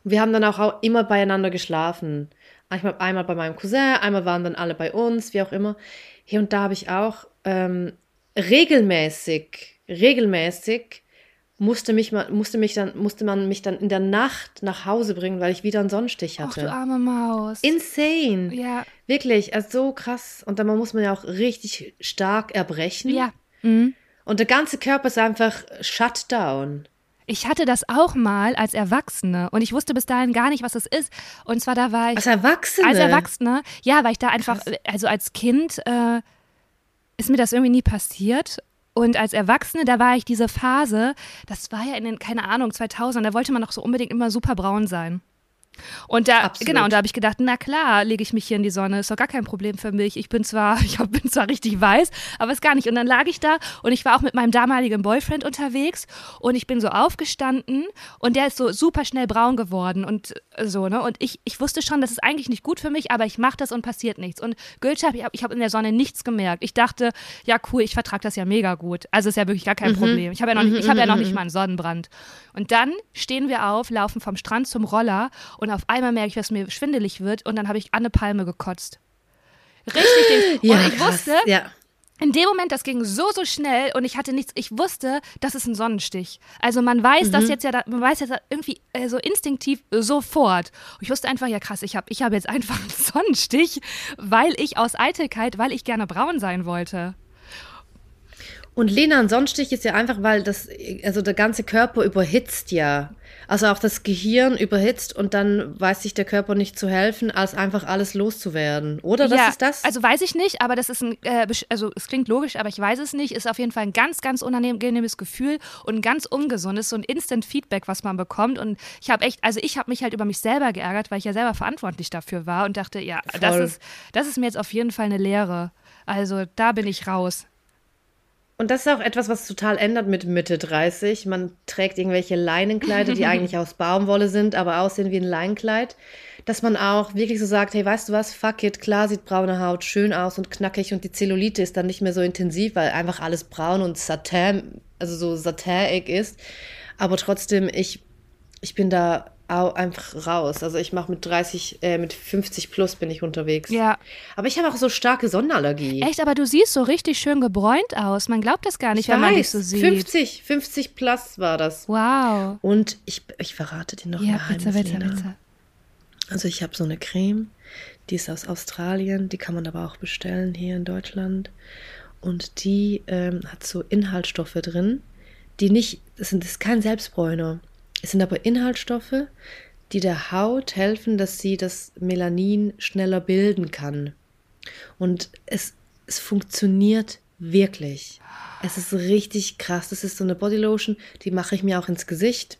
Und wir haben dann auch au- immer beieinander geschlafen. Manchmal einmal bei meinem Cousin, einmal waren dann alle bei uns, wie auch immer. Hier und da habe ich auch ähm, regelmäßig, regelmäßig musste mich man, musste mich dann, musste man mich dann in der Nacht nach Hause bringen, weil ich wieder einen Sonnenstich Ach, du hatte. arme Maus. Insane. ja. Wirklich, also so krass. Und dann muss man ja auch richtig stark erbrechen. Ja. Mhm. Und der ganze Körper ist einfach shut down. Ich hatte das auch mal als Erwachsene und ich wusste bis dahin gar nicht, was es ist. Und zwar da war ich Als Erwachsene. als Erwachsene, ja, weil ich da einfach, also als Kind äh, ist mir das irgendwie nie passiert. Und als Erwachsene, da war ich diese Phase, das war ja in den, keine Ahnung, 2000, da wollte man doch so unbedingt immer super braun sein. Und da, Absolut. genau, und da habe ich gedacht, na klar, lege ich mich hier in die Sonne, ist doch gar kein Problem für mich. Ich bin zwar, ich bin zwar richtig weiß, aber ist gar nicht. Und dann lag ich da und ich war auch mit meinem damaligen Boyfriend unterwegs und ich bin so aufgestanden und der ist so super schnell braun geworden und so, ne? Und ich, ich wusste schon, das ist eigentlich nicht gut für mich, aber ich mache das und passiert nichts. Und Gülscha, ich habe ich hab in der Sonne nichts gemerkt. Ich dachte, ja cool, ich vertrage das ja mega gut. Also ist ja wirklich gar kein Problem. Ich habe ja noch nicht, ich habe ja noch nicht mal einen Sonnenbrand. Und dann stehen wir auf, laufen vom Strand zum Roller und auf einmal merke ich, dass mir schwindelig wird und dann habe ich an eine Palme gekotzt. Richtig. Den, und ich krass. wusste, Ja. in dem Moment, das ging so, so schnell und ich hatte nichts, ich wusste, das ist ein Sonnenstich. Also man weiß das jetzt ja, man weiß jetzt irgendwie äh, so instinktiv sofort. Und ich wusste einfach, ja krass, ich habe ich hab jetzt einfach einen Sonnenstich, weil ich aus Eitelkeit, weil ich gerne braun sein wollte. Und Lena, ein Sonnenstich ist ja einfach, weil das, also der ganze Körper überhitzt ja. Also auch das Gehirn überhitzt und dann weiß sich der Körper nicht zu helfen, als einfach alles loszuwerden. Oder? Das ja, ist das? Also weiß ich nicht, aber das ist ein, äh, also es klingt logisch, aber ich weiß es nicht. Ist auf jeden Fall ein ganz, ganz unangenehmes Gefühl und ein ganz ungesundes, so ein Instant-Feedback, was man bekommt. Und ich habe echt, also ich habe mich halt über mich selber geärgert, weil ich ja selber verantwortlich dafür war und dachte, ja, das ist, das ist mir jetzt auf jeden Fall eine Lehre. Also da bin ich raus. Und das ist auch etwas, was total ändert mit Mitte 30. Man trägt irgendwelche Leinenkleider, die eigentlich aus Baumwolle sind, aber aussehen wie ein Leinenkleid. Dass man auch wirklich so sagt, hey, weißt du was, fuck it, klar sieht braune Haut schön aus und knackig und die Zellulite ist dann nicht mehr so intensiv, weil einfach alles braun und Satin, also so satinig ist. Aber trotzdem, ich, ich bin da einfach raus. Also ich mache mit 30, äh, mit 50 plus bin ich unterwegs. Ja. Aber ich habe auch so starke Sonnenallergie. Echt, aber du siehst so richtig schön gebräunt aus. Man glaubt das gar nicht, wenn man dich so sieht. 50, 50 plus war das. Wow. Und ich, ich verrate dir noch Ja, ein Geheimnis, bitte, bitte, bitte. Also ich habe so eine Creme, die ist aus Australien, die kann man aber auch bestellen hier in Deutschland. Und die ähm, hat so Inhaltsstoffe drin, die nicht, das, sind, das ist kein Selbstbräuner. Es sind aber Inhaltsstoffe, die der Haut helfen, dass sie das Melanin schneller bilden kann. Und es, es funktioniert wirklich. Es ist richtig krass. Das ist so eine Bodylotion, die mache ich mir auch ins Gesicht.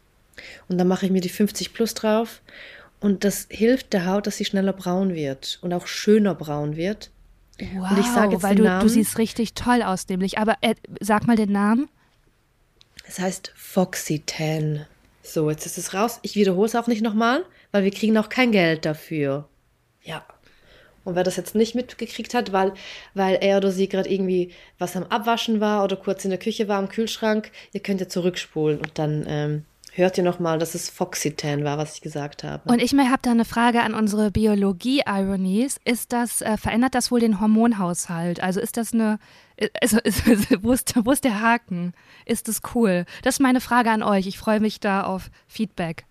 Und dann mache ich mir die 50 plus drauf. Und das hilft der Haut, dass sie schneller braun wird und auch schöner braun wird. Wow, Und ich sag jetzt weil den du, Namen. du siehst richtig toll aus, nämlich. Aber äh, sag mal den Namen. Es heißt Foxytan. So, jetzt ist es raus. Ich wiederhole es auch nicht nochmal, weil wir kriegen auch kein Geld dafür. Ja. Und wer das jetzt nicht mitgekriegt hat, weil, weil er oder sie gerade irgendwie was am Abwaschen war oder kurz in der Küche war, im Kühlschrank, ihr könnt ja zurückspulen und dann ähm, hört ihr nochmal, dass es Foxytan war, was ich gesagt habe. Und ich habe da eine Frage an unsere Biologie-Ironies. Ist das, äh, verändert das wohl den Hormonhaushalt? Also ist das eine, äh, also ist, wo, ist, wo ist der Haken? Ist das cool? Das ist meine Frage an euch. Ich freue mich da auf Feedback.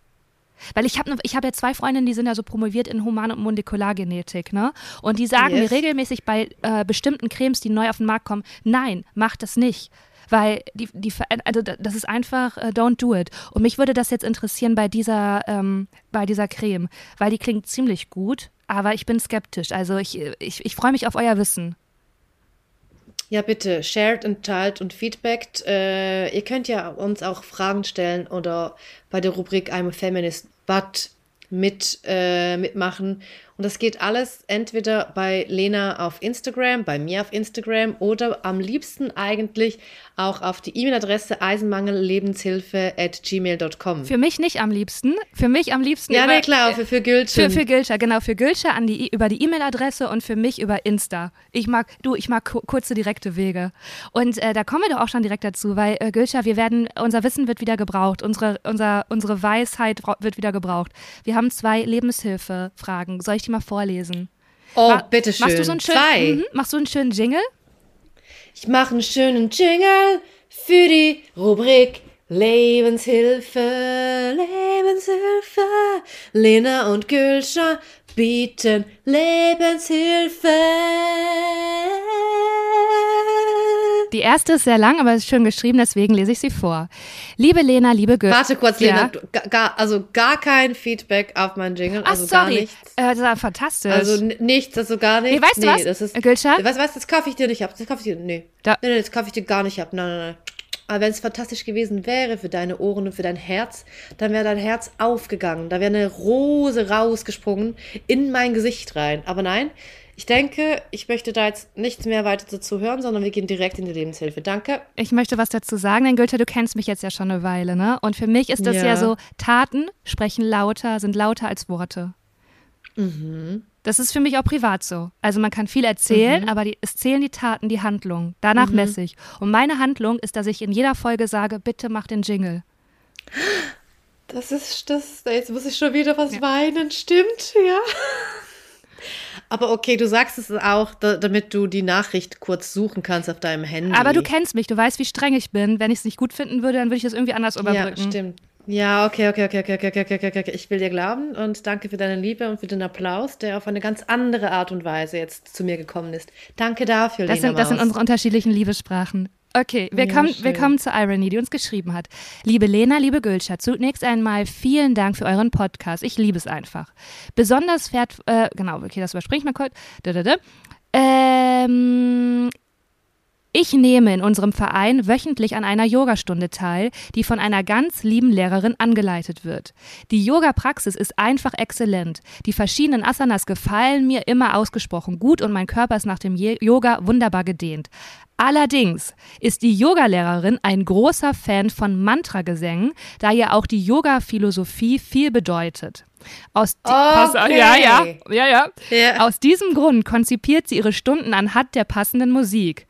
Weil ich habe ich hab ja zwei Freundinnen, die sind ja so promoviert in Human- und Molekulargenetik, ne? Und die sagen Yes. mir regelmäßig bei äh, bestimmten Cremes, die neu auf den Markt kommen, nein, mach das nicht. Weil die, die also da- das ist einfach äh, don't do it. Und mich würde das jetzt interessieren bei dieser, ähm, bei dieser Creme, weil die klingt ziemlich gut, aber ich bin skeptisch. Also ich, ich, ich freue mich auf euer Wissen. Ja, bitte, shared und teilt und feedbackt. Äh, ihr könnt ja uns auch Fragen stellen oder bei der Rubrik I'm a Feminist, but mit, äh, mitmachen. Und das geht alles entweder bei Lena auf Instagram, bei mir auf Instagram oder am liebsten eigentlich auch auf die E-Mail-Adresse eisenmangelllebenshilfe at gmail.com. Für mich nicht am liebsten. Für mich am liebsten Ja, über, nee, klar, für, für Gültchen. Für, für Gülscha, genau, für Gülscha an die, über die E-Mail-Adresse und für mich über Insta. Ich mag, du, ich mag ku- kurze, direkte Wege. Und äh, da kommen wir doch auch schon direkt dazu, weil äh, Gülscha, wir werden, unser Wissen wird wieder gebraucht, unsere, unser, unsere Weisheit wird wieder gebraucht. Wir haben zwei Lebenshilfe-Fragen. Soll ich die mal vorlesen? oh, Ma- bitteschön. Machst du so einen schönen, Zwei. Mhm, machst du einen schönen Jingle? Ich mache einen schönen Jingle für die Rubrik Lebenshilfe, Lebenshilfe. Lena und Gülscha bieten Lebenshilfe. Die erste ist sehr lang, aber ist schön geschrieben, deswegen lese ich sie vor. Liebe Lena, liebe Gülscha. Warte kurz, Ja. Lena. ga- Gar, also gar kein Feedback auf meinen Jingle. Ach, Also gar sorry. nichts. Äh, das war fantastisch. Also nichts, also gar nichts. Nee, weißt du was, Das ist, Gülscha? Weißt du was, das kaufe ich dir nicht ab. Das kaufe ich dir, nee. Da- Nee, nee, das kaufe ich dir gar nicht ab. Nein, nein, nein. Aber wenn es fantastisch gewesen wäre für deine Ohren und für dein Herz, dann wäre dein Herz aufgegangen. Da wäre eine Rose rausgesprungen in mein Gesicht rein. Aber nein, ich denke, ich möchte da jetzt nichts mehr weiter dazu hören, sondern wir gehen direkt in die Lebenshilfe. Danke. Ich möchte was dazu sagen, denn Günther, du kennst mich jetzt ja schon eine Weile, ne? Und für mich ist das ja, ja so, Taten sprechen lauter, sind lauter als Worte. Mhm. Das ist für mich auch privat so. Also man kann viel erzählen, mhm. aber die, es zählen die Taten, die Handlungen. Danach mhm. messe ich. Und meine Handlung ist, dass ich in jeder Folge sage, bitte mach den Jingle. Das ist das. Jetzt muss ich schon wieder was ja. weinen, stimmt, ja. Aber okay, du sagst es auch, da, damit du die Nachricht kurz suchen kannst auf deinem Handy. Aber du kennst mich, du weißt, wie streng ich bin. Wenn ich es nicht gut finden würde, dann würde ich es irgendwie anders überbrücken. Ja, stimmt. Ja, okay, okay, okay, okay, okay, okay, okay, okay. Ich will dir glauben und danke für deine Liebe und für den Applaus, der auf eine ganz andere Art und Weise jetzt zu mir gekommen ist. Danke dafür, das Lena sind, Das sind unsere unterschiedlichen Liebessprachen. Okay, wir, ja, kommen, wir kommen zu Irony, die uns geschrieben hat. Liebe Lena, liebe Gülscha, zunächst einmal vielen Dank für euren Podcast. Ich liebe es einfach. Besonders fährt, äh, genau, okay, das überspringe ich mal kurz. Ähm, ich nehme in unserem Verein wöchentlich an einer Yogastunde teil, die von einer ganz lieben Lehrerin angeleitet wird. Die Yoga-Praxis ist einfach exzellent. Die verschiedenen Asanas gefallen mir immer ausgesprochen gut und mein Körper ist nach dem Yoga wunderbar gedehnt. Allerdings ist die Yogalehrerin ein großer Fan von Mantragesängen, da ihr auch die Yoga-Philosophie viel bedeutet. Aus, okay. pass, ja, ja, ja, ja. Yeah. Aus diesem Grund konzipiert sie ihre Stunden anhand der passenden Musik.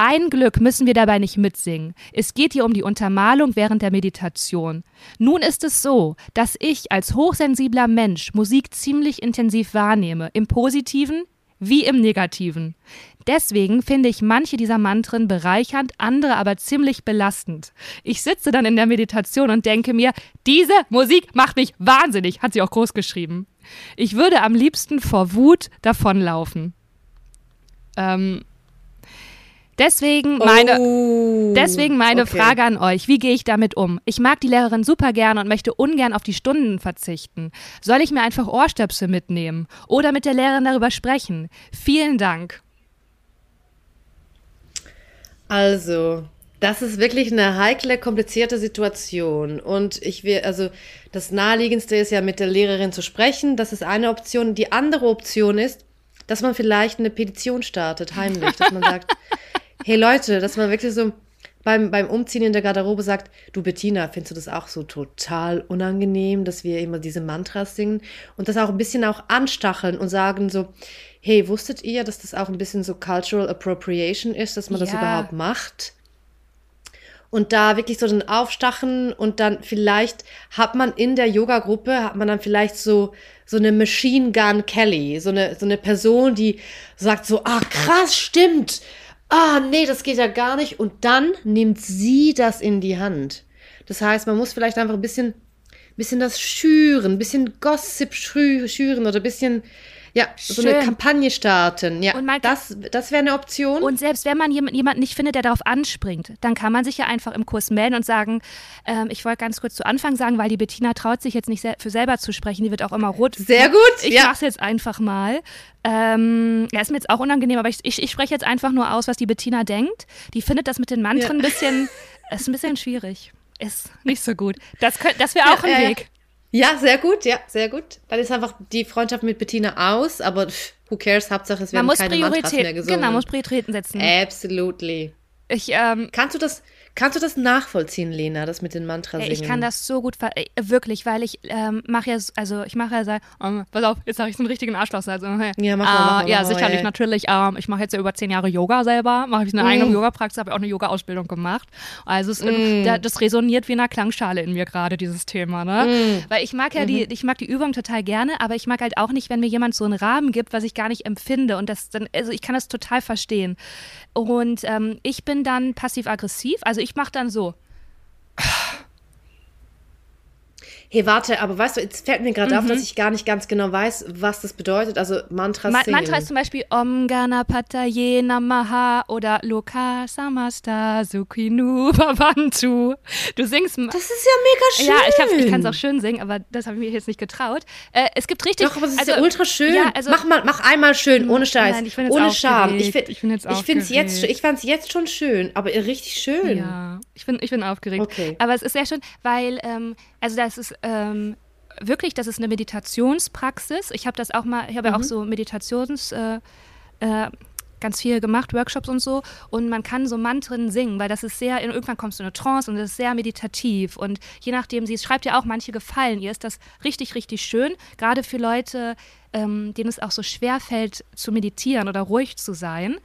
Ein Glück müssen wir dabei nicht mitsingen. Es geht hier um die Untermalung während der Meditation. Nun ist es so, dass ich als hochsensibler Mensch Musik ziemlich intensiv wahrnehme, im positiven wie im negativen. Deswegen finde ich manche dieser Mantren bereichernd, andere aber ziemlich belastend. Ich sitze dann in der Meditation und denke mir, diese Musik macht mich wahnsinnig, hat sie auch groß geschrieben. Ich würde am liebsten vor Wut davonlaufen. Ähm, Deswegen meine, oh, deswegen meine okay. Frage an euch. Wie gehe ich damit um? Ich mag die Lehrerin super gerne und möchte ungern auf die Stunden verzichten. Soll ich mir einfach Ohrstöpsel mitnehmen oder mit der Lehrerin darüber sprechen? Vielen Dank. Also, das ist wirklich eine heikle, komplizierte Situation. Und ich will, also, das naheliegendste ist ja mit der Lehrerin zu sprechen. Das ist eine Option. Die andere Option ist, dass man vielleicht eine Petition startet, heimlich, dass man sagt, hey Leute, dass man wirklich so beim, beim Umziehen in der Garderobe sagt, du Bettina, findest du das auch so total unangenehm, dass wir immer diese Mantras singen und das auch ein bisschen auch anstacheln und sagen so, hey, wusstet ihr, dass das auch ein bisschen so Cultural Appropriation ist, dass man ja. das überhaupt macht? Und da wirklich so den Aufstachen und dann vielleicht hat man in der Yoga-Gruppe, hat man dann vielleicht so, so eine Machine Gun Kelly, so eine, so eine Person, die sagt so, ah, krass, stimmt, ah, nee, das geht ja gar nicht. Und dann nimmt sie das in die Hand. Das heißt, man muss vielleicht einfach ein bisschen, bisschen das schüren, ein bisschen Gossip schüren oder ein bisschen ja, so eine Kampagne starten. Ja, man, das, das wäre eine Option. Und selbst wenn man jemanden nicht findet, der darauf anspringt, dann kann man sich ja einfach im Kurs melden und sagen, ähm, ich wollte ganz kurz zu Anfang sagen, weil die Bettina traut sich jetzt nicht für selber zu sprechen, die wird auch immer rot. Sehr gut. Ich ja. mach's jetzt einfach mal. Ähm, ja, ist mir jetzt auch unangenehm, aber ich, ich, ich spreche jetzt einfach nur aus, was die Bettina denkt. Die findet das mit den Mantren ja. ein bisschen, ist ein bisschen schwierig. Ist nicht so gut. Das, das wäre auch ja, ein Weg. Ja, sehr gut, ja, sehr gut. Dann ist einfach die Freundschaft mit Bettina aus, aber who cares, Hauptsache es werden man muss keine Mantras mehr gesungen. Genau, man muss Prioritäten setzen. Absolutely. Ich, ähm, Kannst du das, Kannst du das nachvollziehen, Lena, das mit den Mantras singen? Ich kann das so gut, wirklich, weil ich ähm, mache ja, also ich mache ja, so, um, pass auf, jetzt sage ich so einen richtigen Arschloch. Also, hey. Ja, mach mal, uh, mach mal, Ja, sicherlich, natürlich. Ähm, ich mache jetzt ja über zehn Jahre Yoga selber, mache ich eine mm. eigene Yoga-Praxis, habe auch eine Yoga-Ausbildung gemacht. Also es, mm. da, das resoniert wie eine Klangschale in mir gerade, dieses Thema, ne? Mm. Weil ich mag ja mhm. die, ich mag die Übung total gerne, aber ich mag halt auch nicht, wenn mir jemand so einen Rahmen gibt, was ich gar nicht empfinde. Und das dann, also ich kann das total verstehen. Und ähm, ich bin dann passiv-aggressiv, also ich mache dann so. Hey, warte, aber weißt du, jetzt fällt mir gerade mhm. auf, dass ich gar nicht ganz genau weiß, was das bedeutet. Also Mantras Ma singen. Mantra ist zum Beispiel Om Ganapataye Namaha oder Loka Samasta Sukhinu Bhavantu. Du singst. Das ist ja mega schön. Ja, ich, ich kann es auch schön singen, aber das habe ich mir jetzt nicht getraut. Äh, es gibt richtig. Doch, aber es ist also, ja ultra schön. Ja, also, mach, mal, mach einmal schön, ohne Scheiß. Nein, ich bin ohne Scham. Ich, find, ich, jetzt ich finde es jetzt, ich fand es jetzt schon schön, aber richtig schön. Ja, ich bin, ich bin aufgeregt. Okay. Aber es ist sehr schön, weil, ähm, also das ist ähm, wirklich, das ist eine Meditationspraxis. Ich habe das auch mal, ich habe mhm. ja auch mhm. so Meditations, äh, äh, ganz viel gemacht, Workshops und so. Und man kann so Mantren singen, weil das ist sehr, irgendwann kommst du in eine Trance und das ist sehr meditativ. Und je nachdem, sie schreibt ja auch, manche gefallen ihr, ist das richtig, richtig schön. Gerade für Leute, ähm, denen es auch so schwer fällt, zu meditieren oder ruhig zu sein.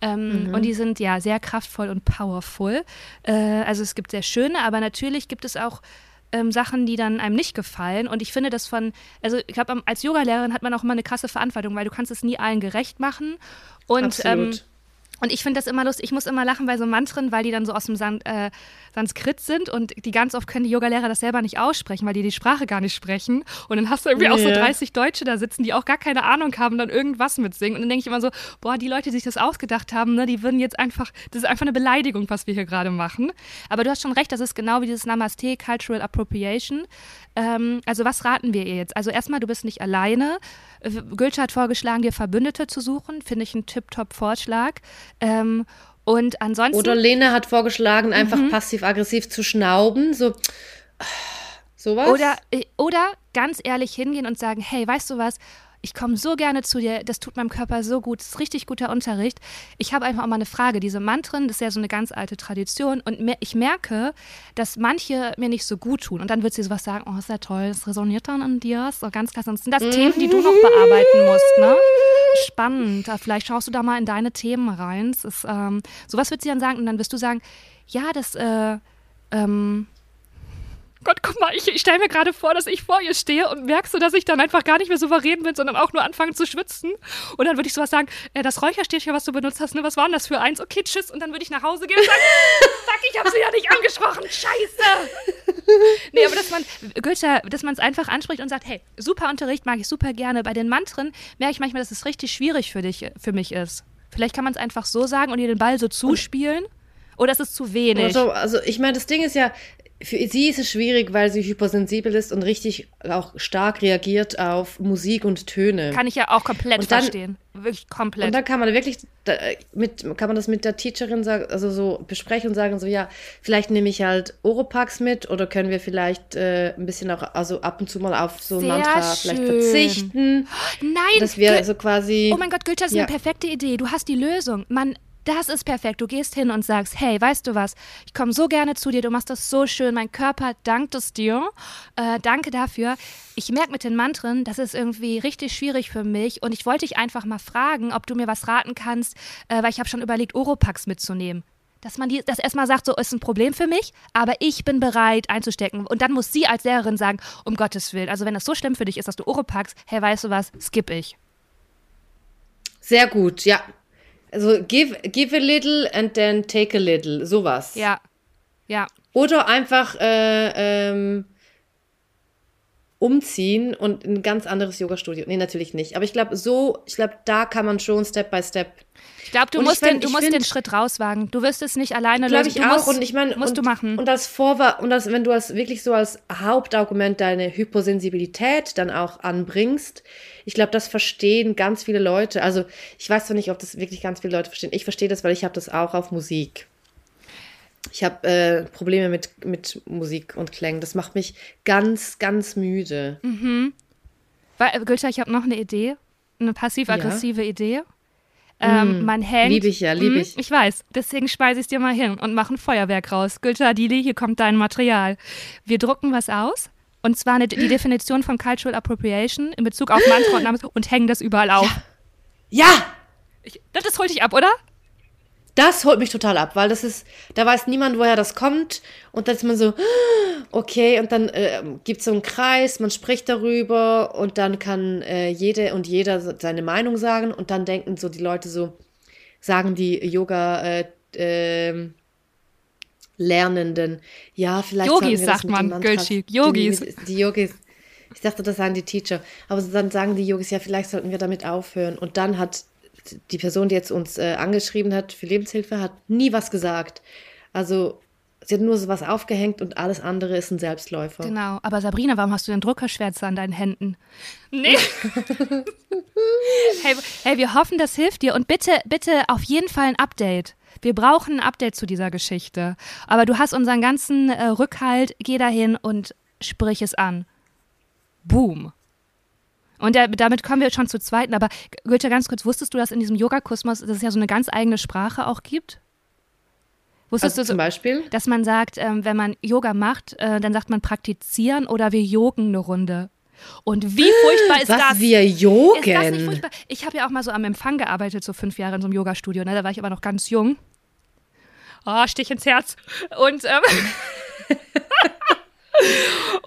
Ähm, mhm. Und die sind ja sehr kraftvoll und powerful. Äh, also es gibt sehr schöne, aber natürlich gibt es auch ähm, Sachen, die dann einem nicht gefallen. Und ich finde das von, also ich glaube, als Yogalehrerin hat man auch immer eine krasse Verantwortung, weil du kannst es nie allen gerecht machen. Und ähm, und ich finde das immer lustig. Ich muss immer lachen bei so Mantren, weil die dann so aus dem San äh, Sanskrit sind und die ganz oft können die Yogalehrer das selber nicht aussprechen, weil die die Sprache gar nicht sprechen. Und dann hast du irgendwie yeah. auch so 30 Deutsche da sitzen, die auch gar keine Ahnung haben, dann irgendwas mitsingen. Und dann denke ich immer so, boah, die Leute, die sich das ausgedacht haben, ne, die würden jetzt einfach, das ist einfach eine Beleidigung, was wir hier gerade machen. Aber du hast schon recht, das ist genau wie dieses Namaste, Cultural Appropriation. Ähm, also was raten wir ihr jetzt? Also erstmal, du bist nicht alleine. Gülce hat vorgeschlagen, dir Verbündete zu suchen. Finde ich einen Tip-Top-Vorschlag. Ähm, und ansonsten. Oder Lene hat vorgeschlagen, einfach mhm. passiv-aggressiv zu schnauben. So. Sowas? Oder, äh, oder ganz ehrlich hingehen und sagen: Hey, weißt du was? Ich komme so gerne zu dir, das tut meinem Körper so gut, das ist richtig guter Unterricht. Ich habe einfach auch mal eine Frage. Diese Mantren, das ist ja so eine ganz alte Tradition und ich merke, dass manche mir nicht so gut tun. Und dann wird sie sowas sagen, oh, ist ja toll, das resoniert dann an dir, so ganz klasse. Und das sind das Themen, die du noch bearbeiten musst, ne? Spannend. Vielleicht schaust du da mal in deine Themen rein. Ist, ähm, sowas wird sie dann sagen und dann wirst du sagen, ja, das, äh, ähm, Gott, guck mal, ich, ich stelle mir gerade vor, dass ich vor ihr stehe und merkst du, dass ich dann einfach gar nicht mehr souverän bin, sondern auch nur anfange zu schwitzen. Und dann würde ich sowas sagen, äh, das Räucherstäbchen, was du benutzt hast, ne, was war denn das für eins? Okay, tschüss. Und dann würde ich nach Hause gehen und sagen, fuck, ich habe sie ja nicht angesprochen, scheiße. nee, aber dass man, Goethe, dass man es einfach anspricht und sagt, hey, super Unterricht, mag ich super gerne. Bei den Mantren merke ich manchmal, dass es richtig schwierig für dich, für mich ist. Vielleicht kann man es einfach so sagen und ihr den Ball so zuspielen. Oder ist es zu wenig? Also, also ich meine, das Ding ist ja, für sie ist es schwierig, weil sie hypersensibel ist und richtig auch stark reagiert auf Musik und Töne. Kann ich ja auch komplett dann, verstehen. Wirklich komplett. Und dann kann man wirklich da, mit, kann man das mit der Teacherin sagen, also so besprechen und sagen so, ja, vielleicht nehme ich halt Oropax mit oder können wir vielleicht äh, ein bisschen auch, also ab und zu mal auf so ein Mantra schön. vielleicht verzichten. Nein! Dass wir so quasi. Oh mein Gott, Gülter, das ist ja. eine perfekte Idee. Du hast die Lösung. Man das ist perfekt. Du gehst hin und sagst, hey, weißt du was, ich komme so gerne zu dir, du machst das so schön, mein Körper dankt es dir. Äh, danke dafür. Ich merke mit den Mantren, das ist irgendwie richtig schwierig für mich und ich wollte dich einfach mal fragen, ob du mir was raten kannst, äh, weil ich habe schon überlegt, Oropax mitzunehmen. Dass man die, das erstmal sagt, so ist ein Problem für mich, aber ich bin bereit einzustecken. Und dann muss sie als Lehrerin sagen, um Gottes Willen, also wenn das so schlimm für dich ist, dass du Oropax, hey, weißt du was, skip ich. Sehr gut, ja, also give, give a little and then take a little, sowas. Ja. Ja. Oder einfach äh, ähm, umziehen und ein ganz anderes Yoga-Studio. Nee, natürlich nicht. Aber ich glaube, so, ich glaube, da kann man schon Step by Step. Ich glaube, du und musst, find, den, du musst find, den Schritt rauswagen. Du wirst es nicht alleine lösen. Glaube ich du auch. Musst, und ich meine, musst und, du machen. Und als Vorwahl, und das, wenn du als wirklich so als Hauptargument deine Hyposensibilität dann auch anbringst, ich glaube, das verstehen ganz viele Leute. Also ich weiß zwar nicht, ob das wirklich ganz viele Leute verstehen. Ich verstehe das, weil ich habe das auch auf Musik. Ich habe äh, Probleme mit, mit Musik und Klängen. Das macht mich ganz, ganz müde. Mhm. Weil, Gülter, ich habe noch eine Idee. Eine passiv-aggressive ja. Idee. Ähm, mm, man hängt. Liebe ich ja, liebe hm, ich. ich weiß. Deswegen speise ich es dir mal hin und mache ein Feuerwerk raus. Gülter, Dili, hier kommt dein Material. Wir drucken was aus. Und zwar eine, die Definition von Cultural Appropriation in Bezug auf Mantra und Namens und hängen das überall auf. Ja! ja. Ich, das holt dich ab, oder? Das holt mich total ab, weil das ist, da weiß niemand, woher das kommt. Und dann ist man so, okay, und dann äh, gibt es so einen Kreis, man spricht darüber und dann kann äh, jede und jeder seine Meinung sagen und dann denken so die Leute so, sagen die Yoga, äh, äh, Lernenden. Ja, vielleicht. Yogis sagt man, Gülschi. Yogis. Die, die Yogis. Ich dachte, das sagen die Teacher. Aber dann sagen die Yogis, ja, vielleicht sollten wir damit aufhören. Und dann hat die Person, die jetzt uns äh, angeschrieben hat für Lebenshilfe, hat nie was gesagt. Also sie hat nur so was aufgehängt und alles andere ist ein Selbstläufer. Genau. Aber Sabrina, warum hast du denn Druckerschwärze an deinen Händen? Nee. hey, hey, wir hoffen, das hilft dir. Und bitte, bitte auf jeden Fall ein Update. Wir brauchen ein Update zu dieser Geschichte. Aber du hast unseren ganzen äh, Rückhalt. Geh dahin und sprich es an. Boom. Und der, damit kommen wir schon zur zweiten. Aber Goethe, ganz kurz, wusstest du, dass in diesem Yoga-Kosmos, dass es ja so eine ganz eigene Sprache auch gibt? Wusstest also du zum Beispiel? Dass man sagt, ähm, wenn man Yoga macht, äh, dann sagt man praktizieren oder wir jogen eine Runde. Und wie furchtbar ist Was, das? wir jogen? Ist das nicht furchtbar? Ich habe ja auch mal so am Empfang gearbeitet, so fünf Jahre in so einem Yoga-Studio. Ne? Da war ich aber noch ganz jung. Oh, Stich ins Herz. Und, ähm,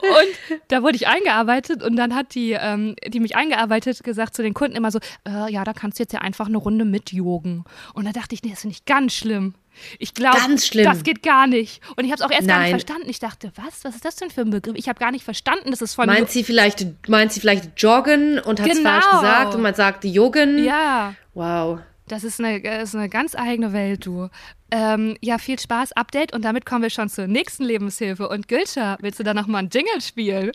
und da wurde ich eingearbeitet und dann hat die, ähm, die mich eingearbeitet, gesagt zu den Kunden immer so, äh, ja, da kannst du jetzt ja einfach eine Runde mit jogen. Und da dachte ich, nee, das finde ich ganz schlimm. Ich glaube, das geht gar nicht. Und ich habe es auch erst Nein. gar nicht verstanden. Ich dachte, was? Was ist das denn für ein Begriff? Ich habe gar nicht verstanden, dass es von. Meint sie vielleicht, meint sie vielleicht joggen und hat es genau. falsch gesagt und man sagt joggen? Ja. Wow. Das ist eine, das ist eine ganz eigene Welt, du. Ähm, ja, viel Spaß, Update und damit kommen wir schon zur nächsten Lebenshilfe. Und Gülscha, willst du da nochmal einen Jingle spielen?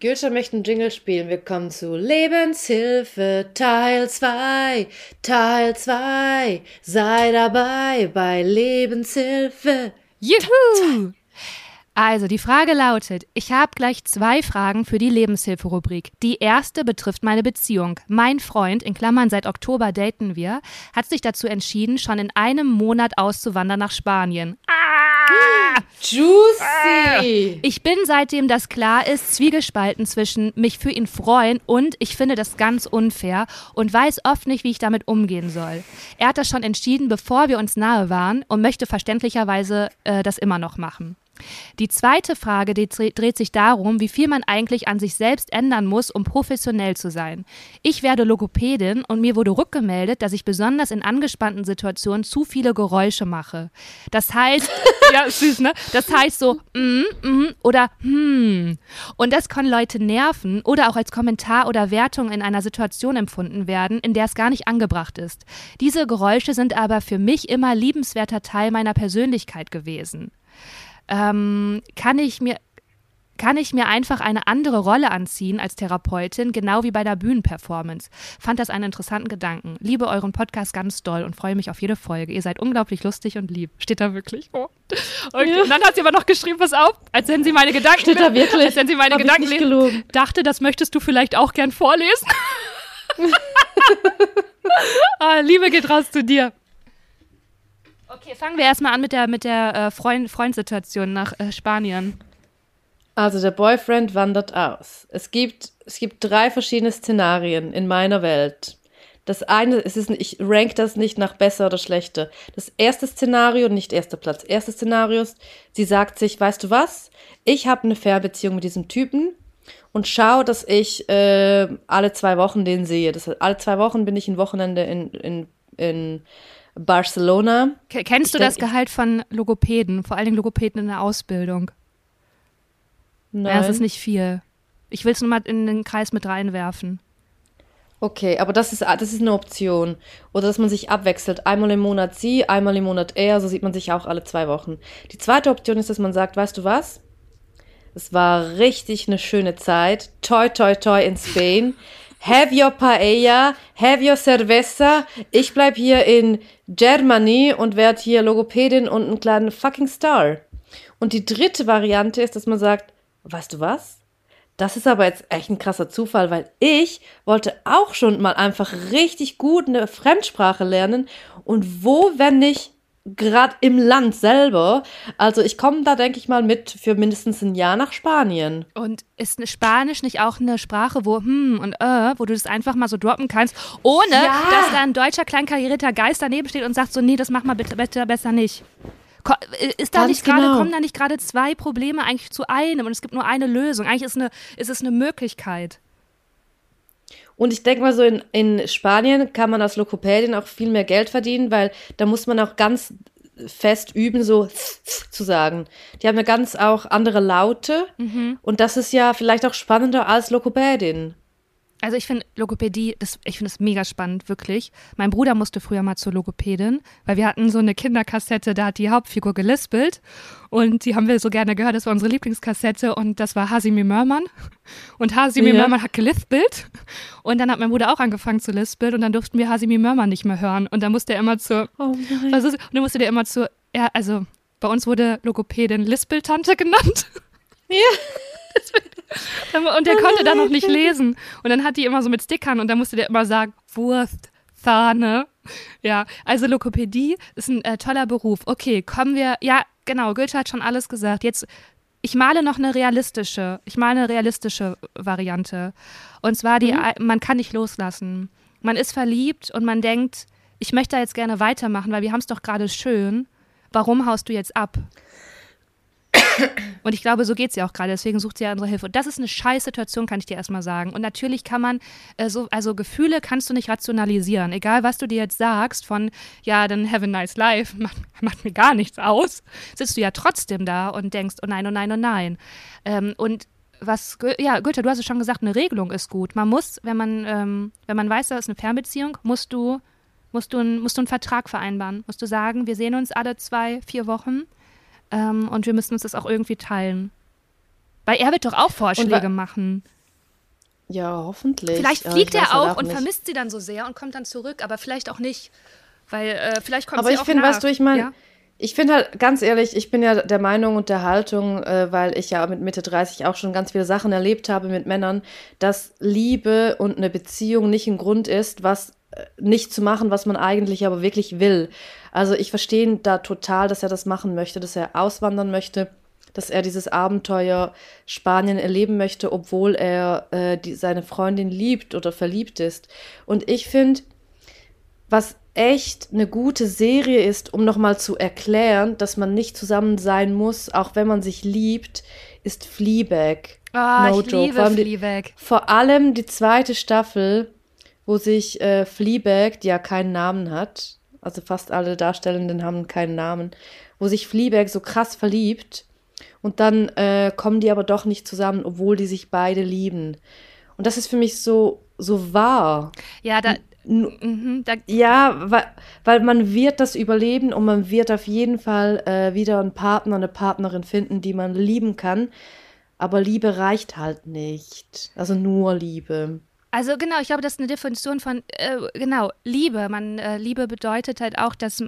Gülscha möchte einen Jingle spielen. Wir kommen zu Lebenshilfe Teil 2. Teil 2. Sei dabei bei Lebenshilfe. Juhu! Also, die Frage lautet, ich habe gleich zwei Fragen für die Lebenshilfe-Rubrik. Die erste betrifft meine Beziehung. Mein Freund, in Klammern seit Oktober daten wir, hat sich dazu entschieden, schon in einem Monat auszuwandern nach Spanien. Ah! Juicy! Ich bin seitdem das klar ist, zwiegespalten zwischen mich für ihn freuen und ich finde das ganz unfair und weiß oft nicht, wie ich damit umgehen soll. Er hat das schon entschieden, bevor wir uns nahe waren und möchte verständlicherweise äh, das immer noch machen. Die zweite Frage die dreht sich darum, wie viel man eigentlich an sich selbst ändern muss, um professionell zu sein. Ich werde Logopädin und mir wurde rückgemeldet, dass ich besonders in angespannten Situationen zu viele Geräusche mache. Das heißt, ja, süß, ne? Das heißt so, mm, mm oder hm. Und das kann Leute nerven oder auch als Kommentar oder Wertung in einer Situation empfunden werden, in der es gar nicht angebracht ist. Diese Geräusche sind aber für mich immer liebenswerter Teil meiner Persönlichkeit gewesen ähm, kann ich mir kann ich mir einfach eine andere Rolle anziehen als Therapeutin, genau wie bei der Bühnenperformance. Fand das einen interessanten Gedanken. Liebe euren Podcast ganz doll und freue mich auf jede Folge. Ihr seid unglaublich lustig und lieb. Steht da wirklich? Oh. Okay. Ja. Und dann hat sie aber noch geschrieben, pass auf, als wenn sie meine Gedanken. Steht da wirklich? Als wenn sie meine Hab Gedanken lesen. Dachte, das möchtest du vielleicht auch gern vorlesen. ah, Liebe geht raus zu dir. Okay, fangen wir erstmal an mit der, mit der äh, Freund, Freundsituation nach äh, Spanien. Also der Boyfriend wandert aus. Es gibt, es gibt drei verschiedene Szenarien in meiner Welt. Das eine, es ist, ich rank das nicht nach besser oder schlechter. Das erste Szenario, nicht erster Platz, erste Szenario ist, sie sagt sich, weißt du was, ich habe eine Fernbeziehung mit diesem Typen und schau, dass ich äh, alle zwei Wochen den sehe. Das heißt, alle zwei Wochen bin ich ein Wochenende in, in, in Barcelona. Kennst du das Gehalt von Logopäden, vor allen Dingen Logopäden in der Ausbildung? Nein. Ja, es ist nicht viel. Ich will es nur mal in den Kreis mit reinwerfen. Okay, aber das ist, das ist eine Option. Oder dass man sich abwechselt. Einmal im Monat sie, einmal im Monat er, so sieht man sich auch alle zwei Wochen. Die zweite Option ist, dass man sagt, weißt du was? Es war richtig eine schöne Zeit. Toi, toi, toi in Spain. Have your paella, have your cerveza. Ich bleib hier in Germany und werde hier Logopädin und einen kleinen fucking Star. Und die dritte Variante ist, dass man sagt, weißt du was? Das ist aber jetzt echt ein krasser Zufall, weil ich wollte auch schon mal einfach richtig gut eine Fremdsprache lernen. Und wo, wenn nicht gerade im Land selber. Also ich komme da, denke ich mal, mit für mindestens ein Jahr nach Spanien. Und ist eine Spanisch nicht auch eine Sprache, wo hm und äh, wo du das einfach mal so droppen kannst, ohne ja. dass da ein deutscher kleinkarierter Geist daneben steht und sagt so, nee, das mach mal bitte, bitte besser nicht. Äh, ist da Ganz nicht gerade, genau. kommen da nicht gerade zwei Probleme eigentlich zu einem und es gibt nur eine Lösung? Eigentlich ist, eine, ist es eine Möglichkeit. Und ich denke mal so, in, in Spanien kann man als Lokopädin auch viel mehr Geld verdienen, weil da muss man auch ganz fest üben, so zu sagen. Die haben eine ganz auch andere Laute. Mhm. Und das ist ja vielleicht auch spannender als Lokopädin. Also ich finde Logopädie, das, ich finde es mega spannend, wirklich. Mein Bruder musste früher mal zur Logopädin, weil wir hatten so eine Kinderkassette, da hat die Hauptfigur gelispelt und die haben wir so gerne gehört, das war unsere Lieblingskassette und das war Hasimi Mörmann und Hasimi ja. Mörmann hat gelispelt und dann hat mein Bruder auch angefangen zu lispeln und dann durften wir Hasimi Mörmann nicht mehr hören und dann musste er immer zur, oh nein. Also, und dann musste der immer zur, ja, also bei uns wurde Logopädin Lispeltante genannt. Ja. Und der konnte da noch nicht lesen. Und dann hat die immer so mit Stickern und dann musste der immer sagen, Wurst, Sahne. Ja, also Lokopädie ist ein äh, toller Beruf. Okay, kommen wir, ja, genau, Goethe hat schon alles gesagt. Jetzt, ich male noch eine realistische, ich male eine realistische Variante. Und zwar die, mhm. man kann nicht loslassen. Man ist verliebt und man denkt, ich möchte da jetzt gerne weitermachen, weil wir haben es doch gerade schön. Warum haust du jetzt ab? Und ich glaube, so geht es ja auch gerade. Deswegen sucht sie ja unsere Hilfe. Und das ist eine scheiß Situation, kann ich dir erstmal sagen. Und natürlich kann man, äh, so, also Gefühle kannst du nicht rationalisieren. Egal, was du dir jetzt sagst, von, ja, dann have a nice life, macht, macht mir gar nichts aus, sitzt du ja trotzdem da und denkst, oh nein, oh nein, oh nein. Ähm, und was, ja, Goethe, du hast es schon gesagt, eine Regelung ist gut. Man muss, wenn man, ähm, wenn man weiß, da ist eine Fernbeziehung, musst du, musst du, musst du einen Vertrag vereinbaren. Musst du sagen, wir sehen uns alle zwei, vier Wochen ähm, und wir müssen uns das auch irgendwie teilen. Weil er wird doch auch Vorschläge machen. Ja, hoffentlich. Vielleicht fliegt er auch, auch und vermisst sie dann so sehr und kommt dann zurück, aber vielleicht auch nicht. Weil äh, vielleicht kommt aber sie auch Aber ich finde, weißt du, ich meine, ja? ich finde halt, ganz ehrlich, ich bin ja der Meinung und der Haltung, äh, weil ich ja mit Mitte 30 auch schon ganz viele Sachen erlebt habe mit Männern, dass Liebe und eine Beziehung nicht ein Grund ist, was äh, nicht zu machen, was man eigentlich aber wirklich will. Also ich verstehe da total, dass er das machen möchte, dass er auswandern möchte, dass er dieses Abenteuer Spanien erleben möchte, obwohl er äh, die, seine Freundin liebt oder verliebt ist. Und ich finde, was echt eine gute Serie ist, um nochmal zu erklären, dass man nicht zusammen sein muss, auch wenn man sich liebt, ist Fleabag. Ah, no ich joke. liebe vor Fleabag. Die, vor allem die zweite Staffel, wo sich äh, Fleabag, die ja keinen Namen hat, also fast alle Darstellenden haben keinen Namen, wo sich Fleabag so krass verliebt und dann äh, kommen die aber doch nicht zusammen, obwohl die sich beide lieben. Und das ist für mich so, so wahr. Ja, da, Mhm, ja, weil, weil man wird das überleben und man wird auf jeden Fall äh, wieder einen Partner, eine Partnerin finden, die man lieben kann. Aber Liebe reicht halt nicht. Also nur Liebe. Also genau, ich glaube, das ist eine Definition von, äh, genau, Liebe. Man, äh, Liebe bedeutet halt auch, dass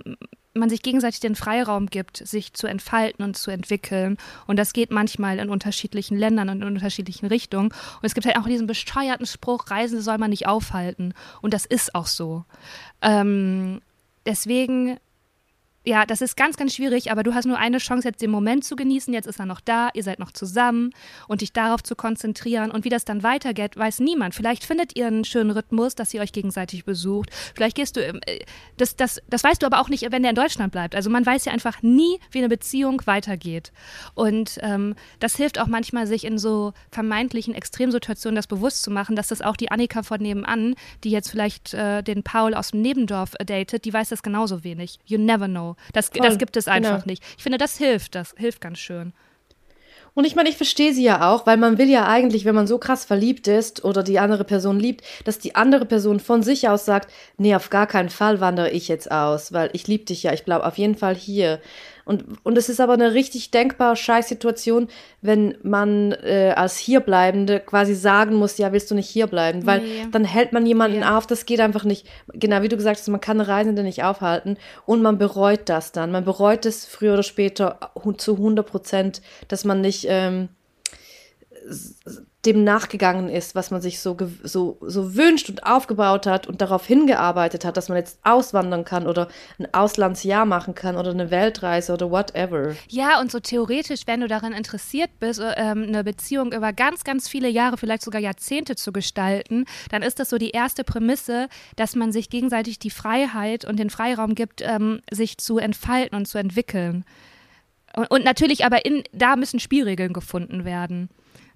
man sich gegenseitig den Freiraum gibt, sich zu entfalten und zu entwickeln. Und das geht manchmal in unterschiedlichen Ländern und in unterschiedlichen Richtungen. Und es gibt halt auch diesen bescheuerten Spruch, Reisende soll man nicht aufhalten. Und das ist auch so. Ähm, deswegen ja, das ist ganz, ganz schwierig, aber du hast nur eine Chance, jetzt den Moment zu genießen. Jetzt ist er noch da, ihr seid noch zusammen und dich darauf zu konzentrieren. Und wie das dann weitergeht, weiß niemand. Vielleicht findet ihr einen schönen Rhythmus, dass ihr euch gegenseitig besucht. Vielleicht gehst du, äh, das, das, das weißt du aber auch nicht, wenn der in Deutschland bleibt. Also man weiß ja einfach nie, wie eine Beziehung weitergeht. Und ähm, das hilft auch manchmal, sich in so vermeintlichen Extremsituationen das bewusst zu machen, dass das auch die Annika von nebenan, die jetzt vielleicht äh, den Paul aus dem Nebendorf äh, datet, die weiß das genauso wenig. You never know. Das, das gibt es einfach genau. nicht. Ich finde, das hilft, das hilft ganz schön. Und ich meine, ich verstehe sie ja auch, weil man will ja eigentlich, wenn man so krass verliebt ist oder die andere Person liebt, dass die andere Person von sich aus sagt, nee, auf gar keinen Fall wandere ich jetzt aus, weil ich liebe dich ja, ich bleibe auf jeden Fall hier. Und, und es ist aber eine richtig denkbare Scheißsituation, wenn man äh, als Hierbleibende quasi sagen muss, ja, willst du nicht hierbleiben? Weil nee. dann hält man jemanden ja. auf, das geht einfach nicht. Genau wie du gesagt hast, man kann eine Reisende nicht aufhalten und man bereut das dann. Man bereut es früher oder später zu 100 Prozent, dass man nicht ähm, dem nachgegangen ist, was man sich so, so, so wünscht und aufgebaut hat und darauf hingearbeitet hat, dass man jetzt auswandern kann oder ein Auslandsjahr machen kann oder eine Weltreise oder whatever. Ja, und so theoretisch, wenn du daran interessiert bist, ähm, eine Beziehung über ganz, ganz viele Jahre, vielleicht sogar Jahrzehnte zu gestalten, dann ist das so die erste Prämisse, dass man sich gegenseitig die Freiheit und den Freiraum gibt, ähm, sich zu entfalten und zu entwickeln. Und, und natürlich aber in, da müssen Spielregeln gefunden werden.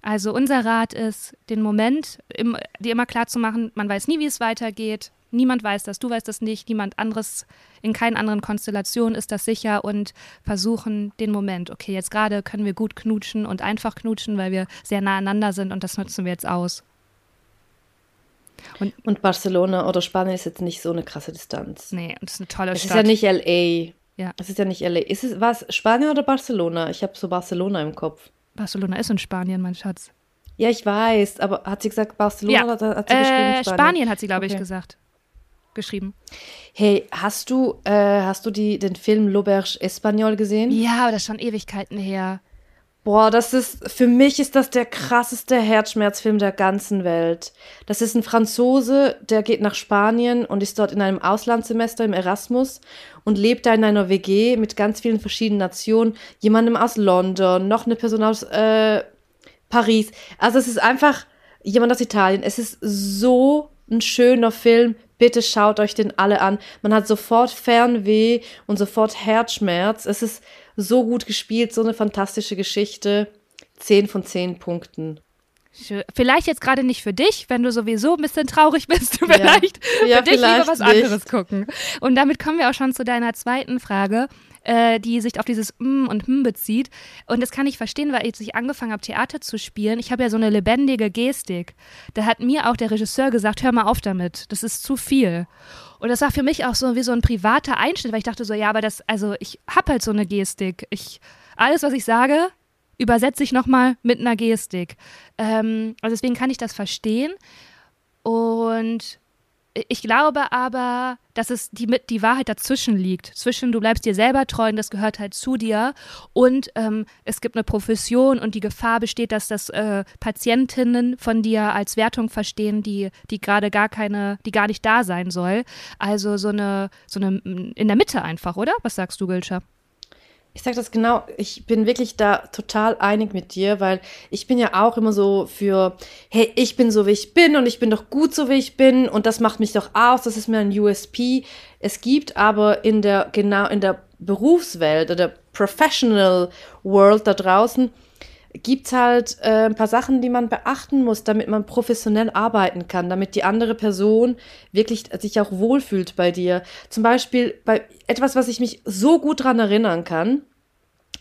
Also unser Rat ist, den Moment im, dir immer klar zu machen, man weiß nie, wie es weitergeht. Niemand weiß das, du weißt das nicht, niemand anderes, in keinen anderen Konstellationen ist das sicher und versuchen den Moment. Okay, jetzt gerade können wir gut knutschen und einfach knutschen, weil wir sehr nah aneinander sind und das nutzen wir jetzt aus. Und, und Barcelona oder Spanien ist jetzt nicht so eine krasse Distanz. Nee, und es ist eine tolle es Stadt. Es ist ja nicht LA. Ja. Es ist ja nicht LA. Ist es was? Spanien oder Barcelona? Ich habe so Barcelona im Kopf. Barcelona ist in Spanien, mein Schatz. Ja, ich weiß, aber hat sie gesagt Barcelona Ja. oder hat sie Äh, geschrieben Spanien? Spanien? hat sie, glaube ich, Okay. gesagt. Geschrieben. Hey, hast du, äh, hast du die, den Film L'Auberge Espagnol gesehen? Ja, aber das ist schon Ewigkeiten her. Boah, das ist, für mich ist das der krasseste Herzschmerzfilm der ganzen Welt. Das ist ein Franzose, der geht nach Spanien und ist dort in einem Auslandssemester im Erasmus und lebt da in einer WG mit ganz vielen verschiedenen Nationen. Jemandem aus London, noch eine Person aus äh, Paris. Also es ist einfach jemand aus Italien. Es ist so ein schöner Film. Bitte schaut euch den alle an. Man hat sofort Fernweh und sofort Herzschmerz. Es ist so gut gespielt, so eine fantastische Geschichte. Zehn von zehn Punkten. Vielleicht jetzt gerade nicht für dich, wenn du sowieso ein bisschen traurig bist. Du vielleicht Ja, für dich lieber vielleicht was nicht. anderes gucken. Und damit kommen wir auch schon zu deiner zweiten Frage, äh, die sich auf dieses Mm und Hm bezieht. Und das kann ich verstehen, weil ich angefangen habe, Theater zu spielen, ich habe ja so eine lebendige Gestik. Da hat mir auch der Regisseur gesagt, hör mal auf damit, das ist zu viel. Und das war für mich auch so wie so ein privater Einschnitt, weil ich dachte so, ja, aber das, also ich habe halt so eine Gestik. Ich, alles, was ich sage, übersetze ich nochmal mit einer Gestik. Ähm, also deswegen kann ich das verstehen. Und ich glaube aber, dass es die, die Wahrheit dazwischen liegt. Zwischen du bleibst dir selber treu und das gehört halt zu dir. Und ähm, es gibt eine Profession und die Gefahr besteht, dass das äh, Patientinnen von dir als Wertung verstehen, die, die gerade gar keine, die gar nicht da sein soll. Also so eine, so eine in der Mitte einfach, oder? Was sagst du, Gülscha? Ich sage das genau, ich bin wirklich da total einig mit dir, weil ich bin ja auch immer so für, hey, ich bin so, wie ich bin und ich bin doch gut so, wie ich bin und das macht mich doch aus, das ist mir ein USP. Es gibt aber in der, genau, in der Berufswelt oder der Professional World da draußen, gibt's halt äh, ein paar Sachen, die man beachten muss, damit man professionell arbeiten kann, damit die andere Person wirklich sich auch wohlfühlt bei dir. Zum Beispiel bei etwas, was ich mich so gut dran erinnern kann,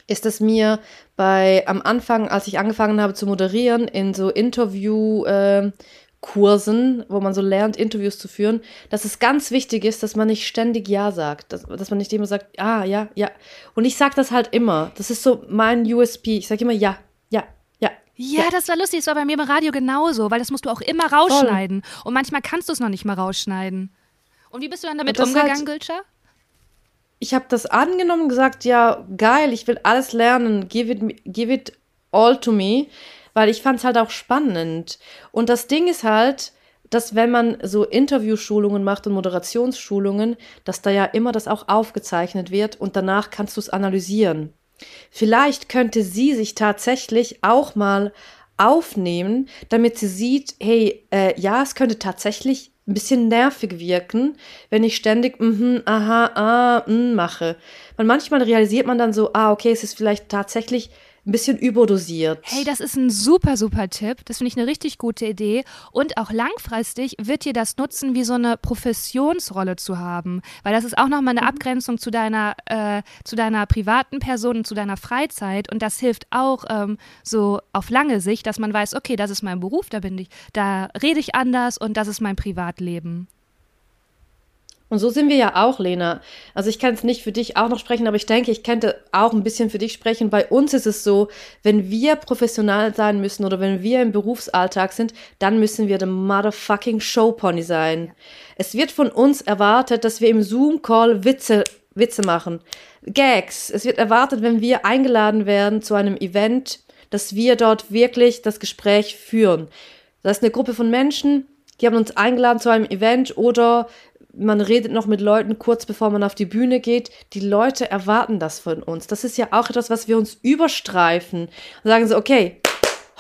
ist es mir bei am Anfang, als ich angefangen habe zu moderieren, in so Interview ähm, Kursen, wo man so lernt, Interviews zu führen, dass es ganz wichtig ist, dass man nicht ständig Ja sagt. Dass, dass man nicht immer sagt, ah, ja, ja. Und ich sage das halt immer. Das ist so mein USP. Ich sage immer Ja, ja, das war lustig. Das war bei mir im Radio genauso, weil das musst du auch immer rausschneiden. Und manchmal kannst du es noch nicht mal rausschneiden. Und wie bist du dann damit umgegangen, halt- Gülscha? ich habe das angenommen und gesagt, ja, geil, ich will alles lernen, give it, give it all to me, weil ich fand es halt auch spannend. Und das Ding ist halt, dass wenn man so Interviewschulungen macht und Moderationsschulungen, dass da ja immer das auch aufgezeichnet wird und danach kannst du es analysieren. Vielleicht könnte sie sich tatsächlich auch mal aufnehmen, damit sie sieht, hey, äh, ja, es könnte tatsächlich ein bisschen nervig wirken, wenn ich ständig mhm, aha, ah, mm, mache. Weil manchmal realisiert man dann so, ah, okay, es ist vielleicht tatsächlich ein bisschen überdosiert. Hey, das ist ein super, super Tipp. Das finde ich eine richtig gute Idee. Und auch langfristig wird dir das nutzen, wie so eine Professionsrolle zu haben. Weil das ist auch nochmal eine Abgrenzung zu deiner, äh, zu deiner privaten Person und zu deiner Freizeit. Und das hilft auch ähm, so auf lange Sicht, dass man weiß, okay, das ist mein Beruf, da bin ich, da rede ich anders und das ist mein Privatleben. Und so sind wir ja auch, Lena. Also ich kann es nicht für dich auch noch sprechen, aber ich denke, ich könnte auch ein bisschen für dich sprechen. Bei uns ist es so, wenn wir professional sein müssen oder wenn wir im Berufsalltag sind, dann müssen wir der motherfucking Showpony sein. Es wird von uns erwartet, dass wir im Zoom-Call Witze, Witze machen. Gags. Es wird erwartet, wenn wir eingeladen werden zu einem Event, dass wir dort wirklich das Gespräch führen. Das ist eine Gruppe von Menschen, die haben uns eingeladen zu einem Event oder man redet noch mit Leuten kurz bevor man auf die Bühne geht. Die Leute erwarten das von uns. Das ist ja auch etwas, was wir uns überstreifen. Und sagen so, okay,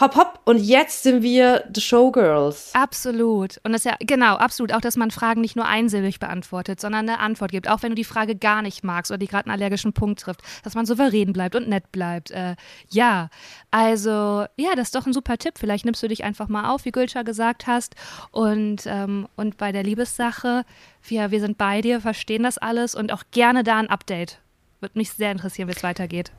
hopp, hopp, und jetzt sind wir The Showgirls. Absolut. Und das ist ja, genau, absolut. Auch, dass man Fragen nicht nur einsilbig beantwortet, sondern eine Antwort gibt. Auch wenn du die Frage gar nicht magst oder die gerade einen allergischen Punkt trifft, dass man souverän bleibt und nett bleibt. Äh, ja, also, ja, das ist doch ein super Tipp. Vielleicht nimmst du dich einfach mal auf, wie Gülscha gesagt hast. Und, ähm, und bei der Liebessache, wir, wir sind bei dir, verstehen das alles und auch gerne da ein Update. Würde mich sehr interessieren, wie es weitergeht.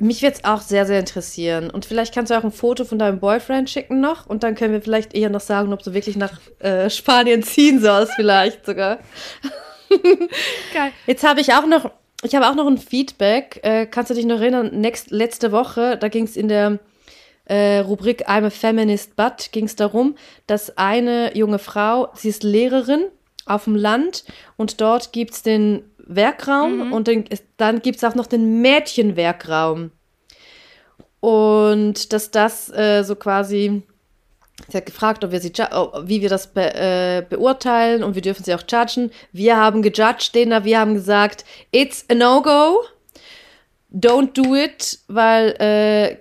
Mich wird es auch sehr, sehr interessieren. Und vielleicht kannst du auch ein Foto von deinem Boyfriend schicken noch. Und dann können wir vielleicht eher noch sagen, ob du wirklich nach äh, Spanien ziehen sollst, vielleicht sogar. Geil. Jetzt habe ich auch noch, ich habe auch noch ein Feedback. Äh, kannst du dich noch erinnern? Next, letzte Woche, da ging es in der äh, Rubrik I'm a Feminist But, ging es darum, dass eine junge Frau, sie ist Lehrerin auf dem Land und dort gibt es den Werkraum mhm. und den, dann gibt es auch noch den Mädchenwerkraum. Und dass das äh, so quasi, sie hat gefragt, ob wir sie, wie wir das be, äh, beurteilen und wir dürfen sie auch judgen. Wir haben gejudged, denen, wir haben gesagt, it's a no-go, don't do it, weil äh,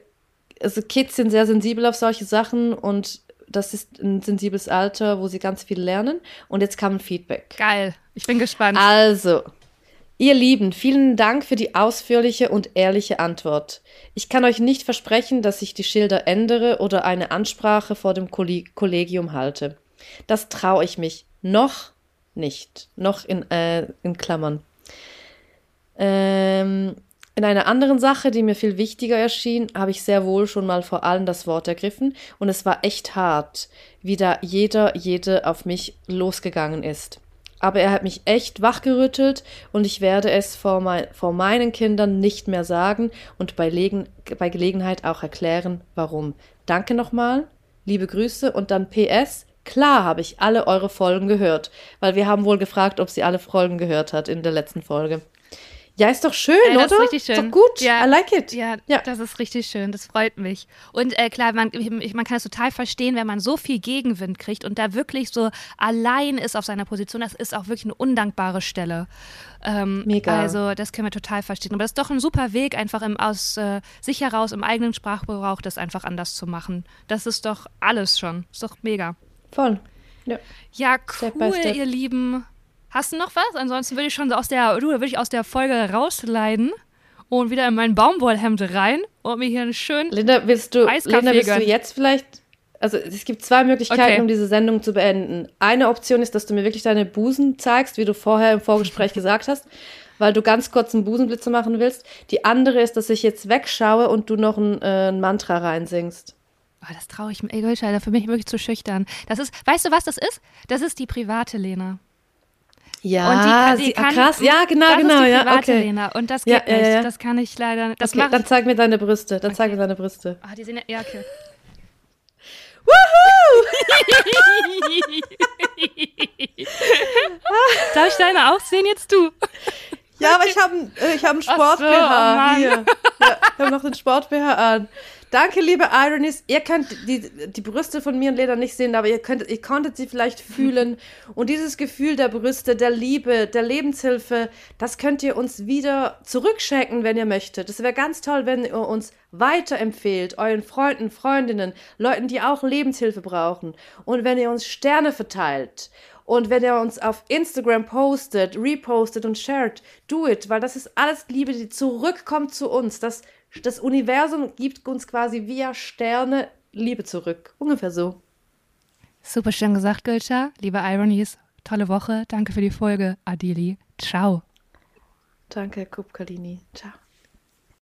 also Kids sind sehr sensibel auf solche Sachen und das ist ein sensibles Alter, wo sie ganz viel lernen. Und jetzt kam ein Feedback. Geil, ich bin gespannt. Also, Ihr Lieben, vielen Dank für die ausführliche und ehrliche Antwort. Ich kann euch nicht versprechen, dass ich die Schilder ändere oder eine Ansprache vor dem Kollegium halte. Das traue ich mich noch nicht. Noch in, äh, in Klammern. Ähm, in einer anderen Sache, die mir viel wichtiger erschien, habe ich sehr wohl schon mal vor allem das Wort ergriffen und es war echt hart, wie da jeder, jede auf mich losgegangen ist aber er hat mich echt wachgerüttelt und ich werde es vor, mein, vor meinen Kindern nicht mehr sagen und bei, Legen, bei Gelegenheit auch erklären, warum. Danke nochmal, liebe Grüße und dann PS. Klar habe ich alle eure Folgen gehört, weil wir haben wohl gefragt, ob sie alle Folgen gehört hat in der letzten Folge. Ja, ist doch schön, äh, das oder? Ist richtig schön. Ist doch gut. Ja, I like it. Ja, ja, das ist richtig schön. Das freut mich. Und äh, klar, man, man kann es total verstehen, wenn man so viel Gegenwind kriegt und da wirklich so allein ist auf seiner Position. Das ist auch wirklich eine undankbare Stelle. Ähm, Mega. Also, das können wir total verstehen. Aber das ist doch ein super Weg, einfach im, aus äh, sich heraus im eigenen Sprachgebrauch das einfach anders zu machen. Das ist doch alles schon. Ist doch mega. Voll. Ja, ja cool, ihr Lieben. Hast du noch was? Ansonsten würde ich schon so aus der, du, würde ich aus der Folge rausleiden und wieder in mein Baumwollhemd rein und mir hier einen schönen Linda, willst du, Linda, willst du jetzt vielleicht, also es gibt zwei Möglichkeiten, okay. um diese Sendung zu beenden. Eine Option ist, dass du mir wirklich deine Busen zeigst, wie du vorher im Vorgespräch gesagt hast, weil du ganz kurz einen Busenblitzer machen willst. Die andere ist, dass ich jetzt wegschaue und du noch ein, äh, ein Mantra reinsingst. Oh, das traue ich mir. Ey, für mich wirklich zu schüchtern. Das ist, weißt du, was das ist? Das ist die private Lena. Ja, die, die kann, krass. Ja, genau, das genau. Ist die ja, okay. Lena. Und das geht ja, nicht. Ja, ja. Das kann ich leider nicht. okay, dann zeig mir deine Brüste. Dann okay. zeig mir deine Brüste. Ah, die sind ja, okay. Woohoo! Darf ich deine auch sehen jetzt du? Ja, aber ich habe äh, ich hab einen Sport-BH so, oh hier. Ja, ich habe noch den Sport-BH an. Danke, liebe Ironies. Ihr könnt die, die Brüste von mir und Leda nicht sehen, aber ihr, könnt, ihr konntet sie vielleicht fühlen. Und dieses Gefühl der Brüste, der Liebe, der Lebenshilfe, das könnt ihr uns wieder zurückschenken, wenn ihr möchtet. Es wäre ganz toll, wenn ihr uns weiterempfehlt, euren Freunden, Freundinnen, Leuten, die auch Lebenshilfe brauchen. Und wenn ihr uns Sterne verteilt. Und wenn ihr uns auf Instagram postet, repostet und shared, do it, weil das ist alles Liebe, die zurückkommt zu uns. Das das Universum gibt uns quasi via Sterne Liebe zurück. Ungefähr so. Super schön gesagt, Gülscha. Liebe Ironies, tolle Woche. Danke für die Folge. Adili. Ciao. Danke, Kupkalini. Ciao.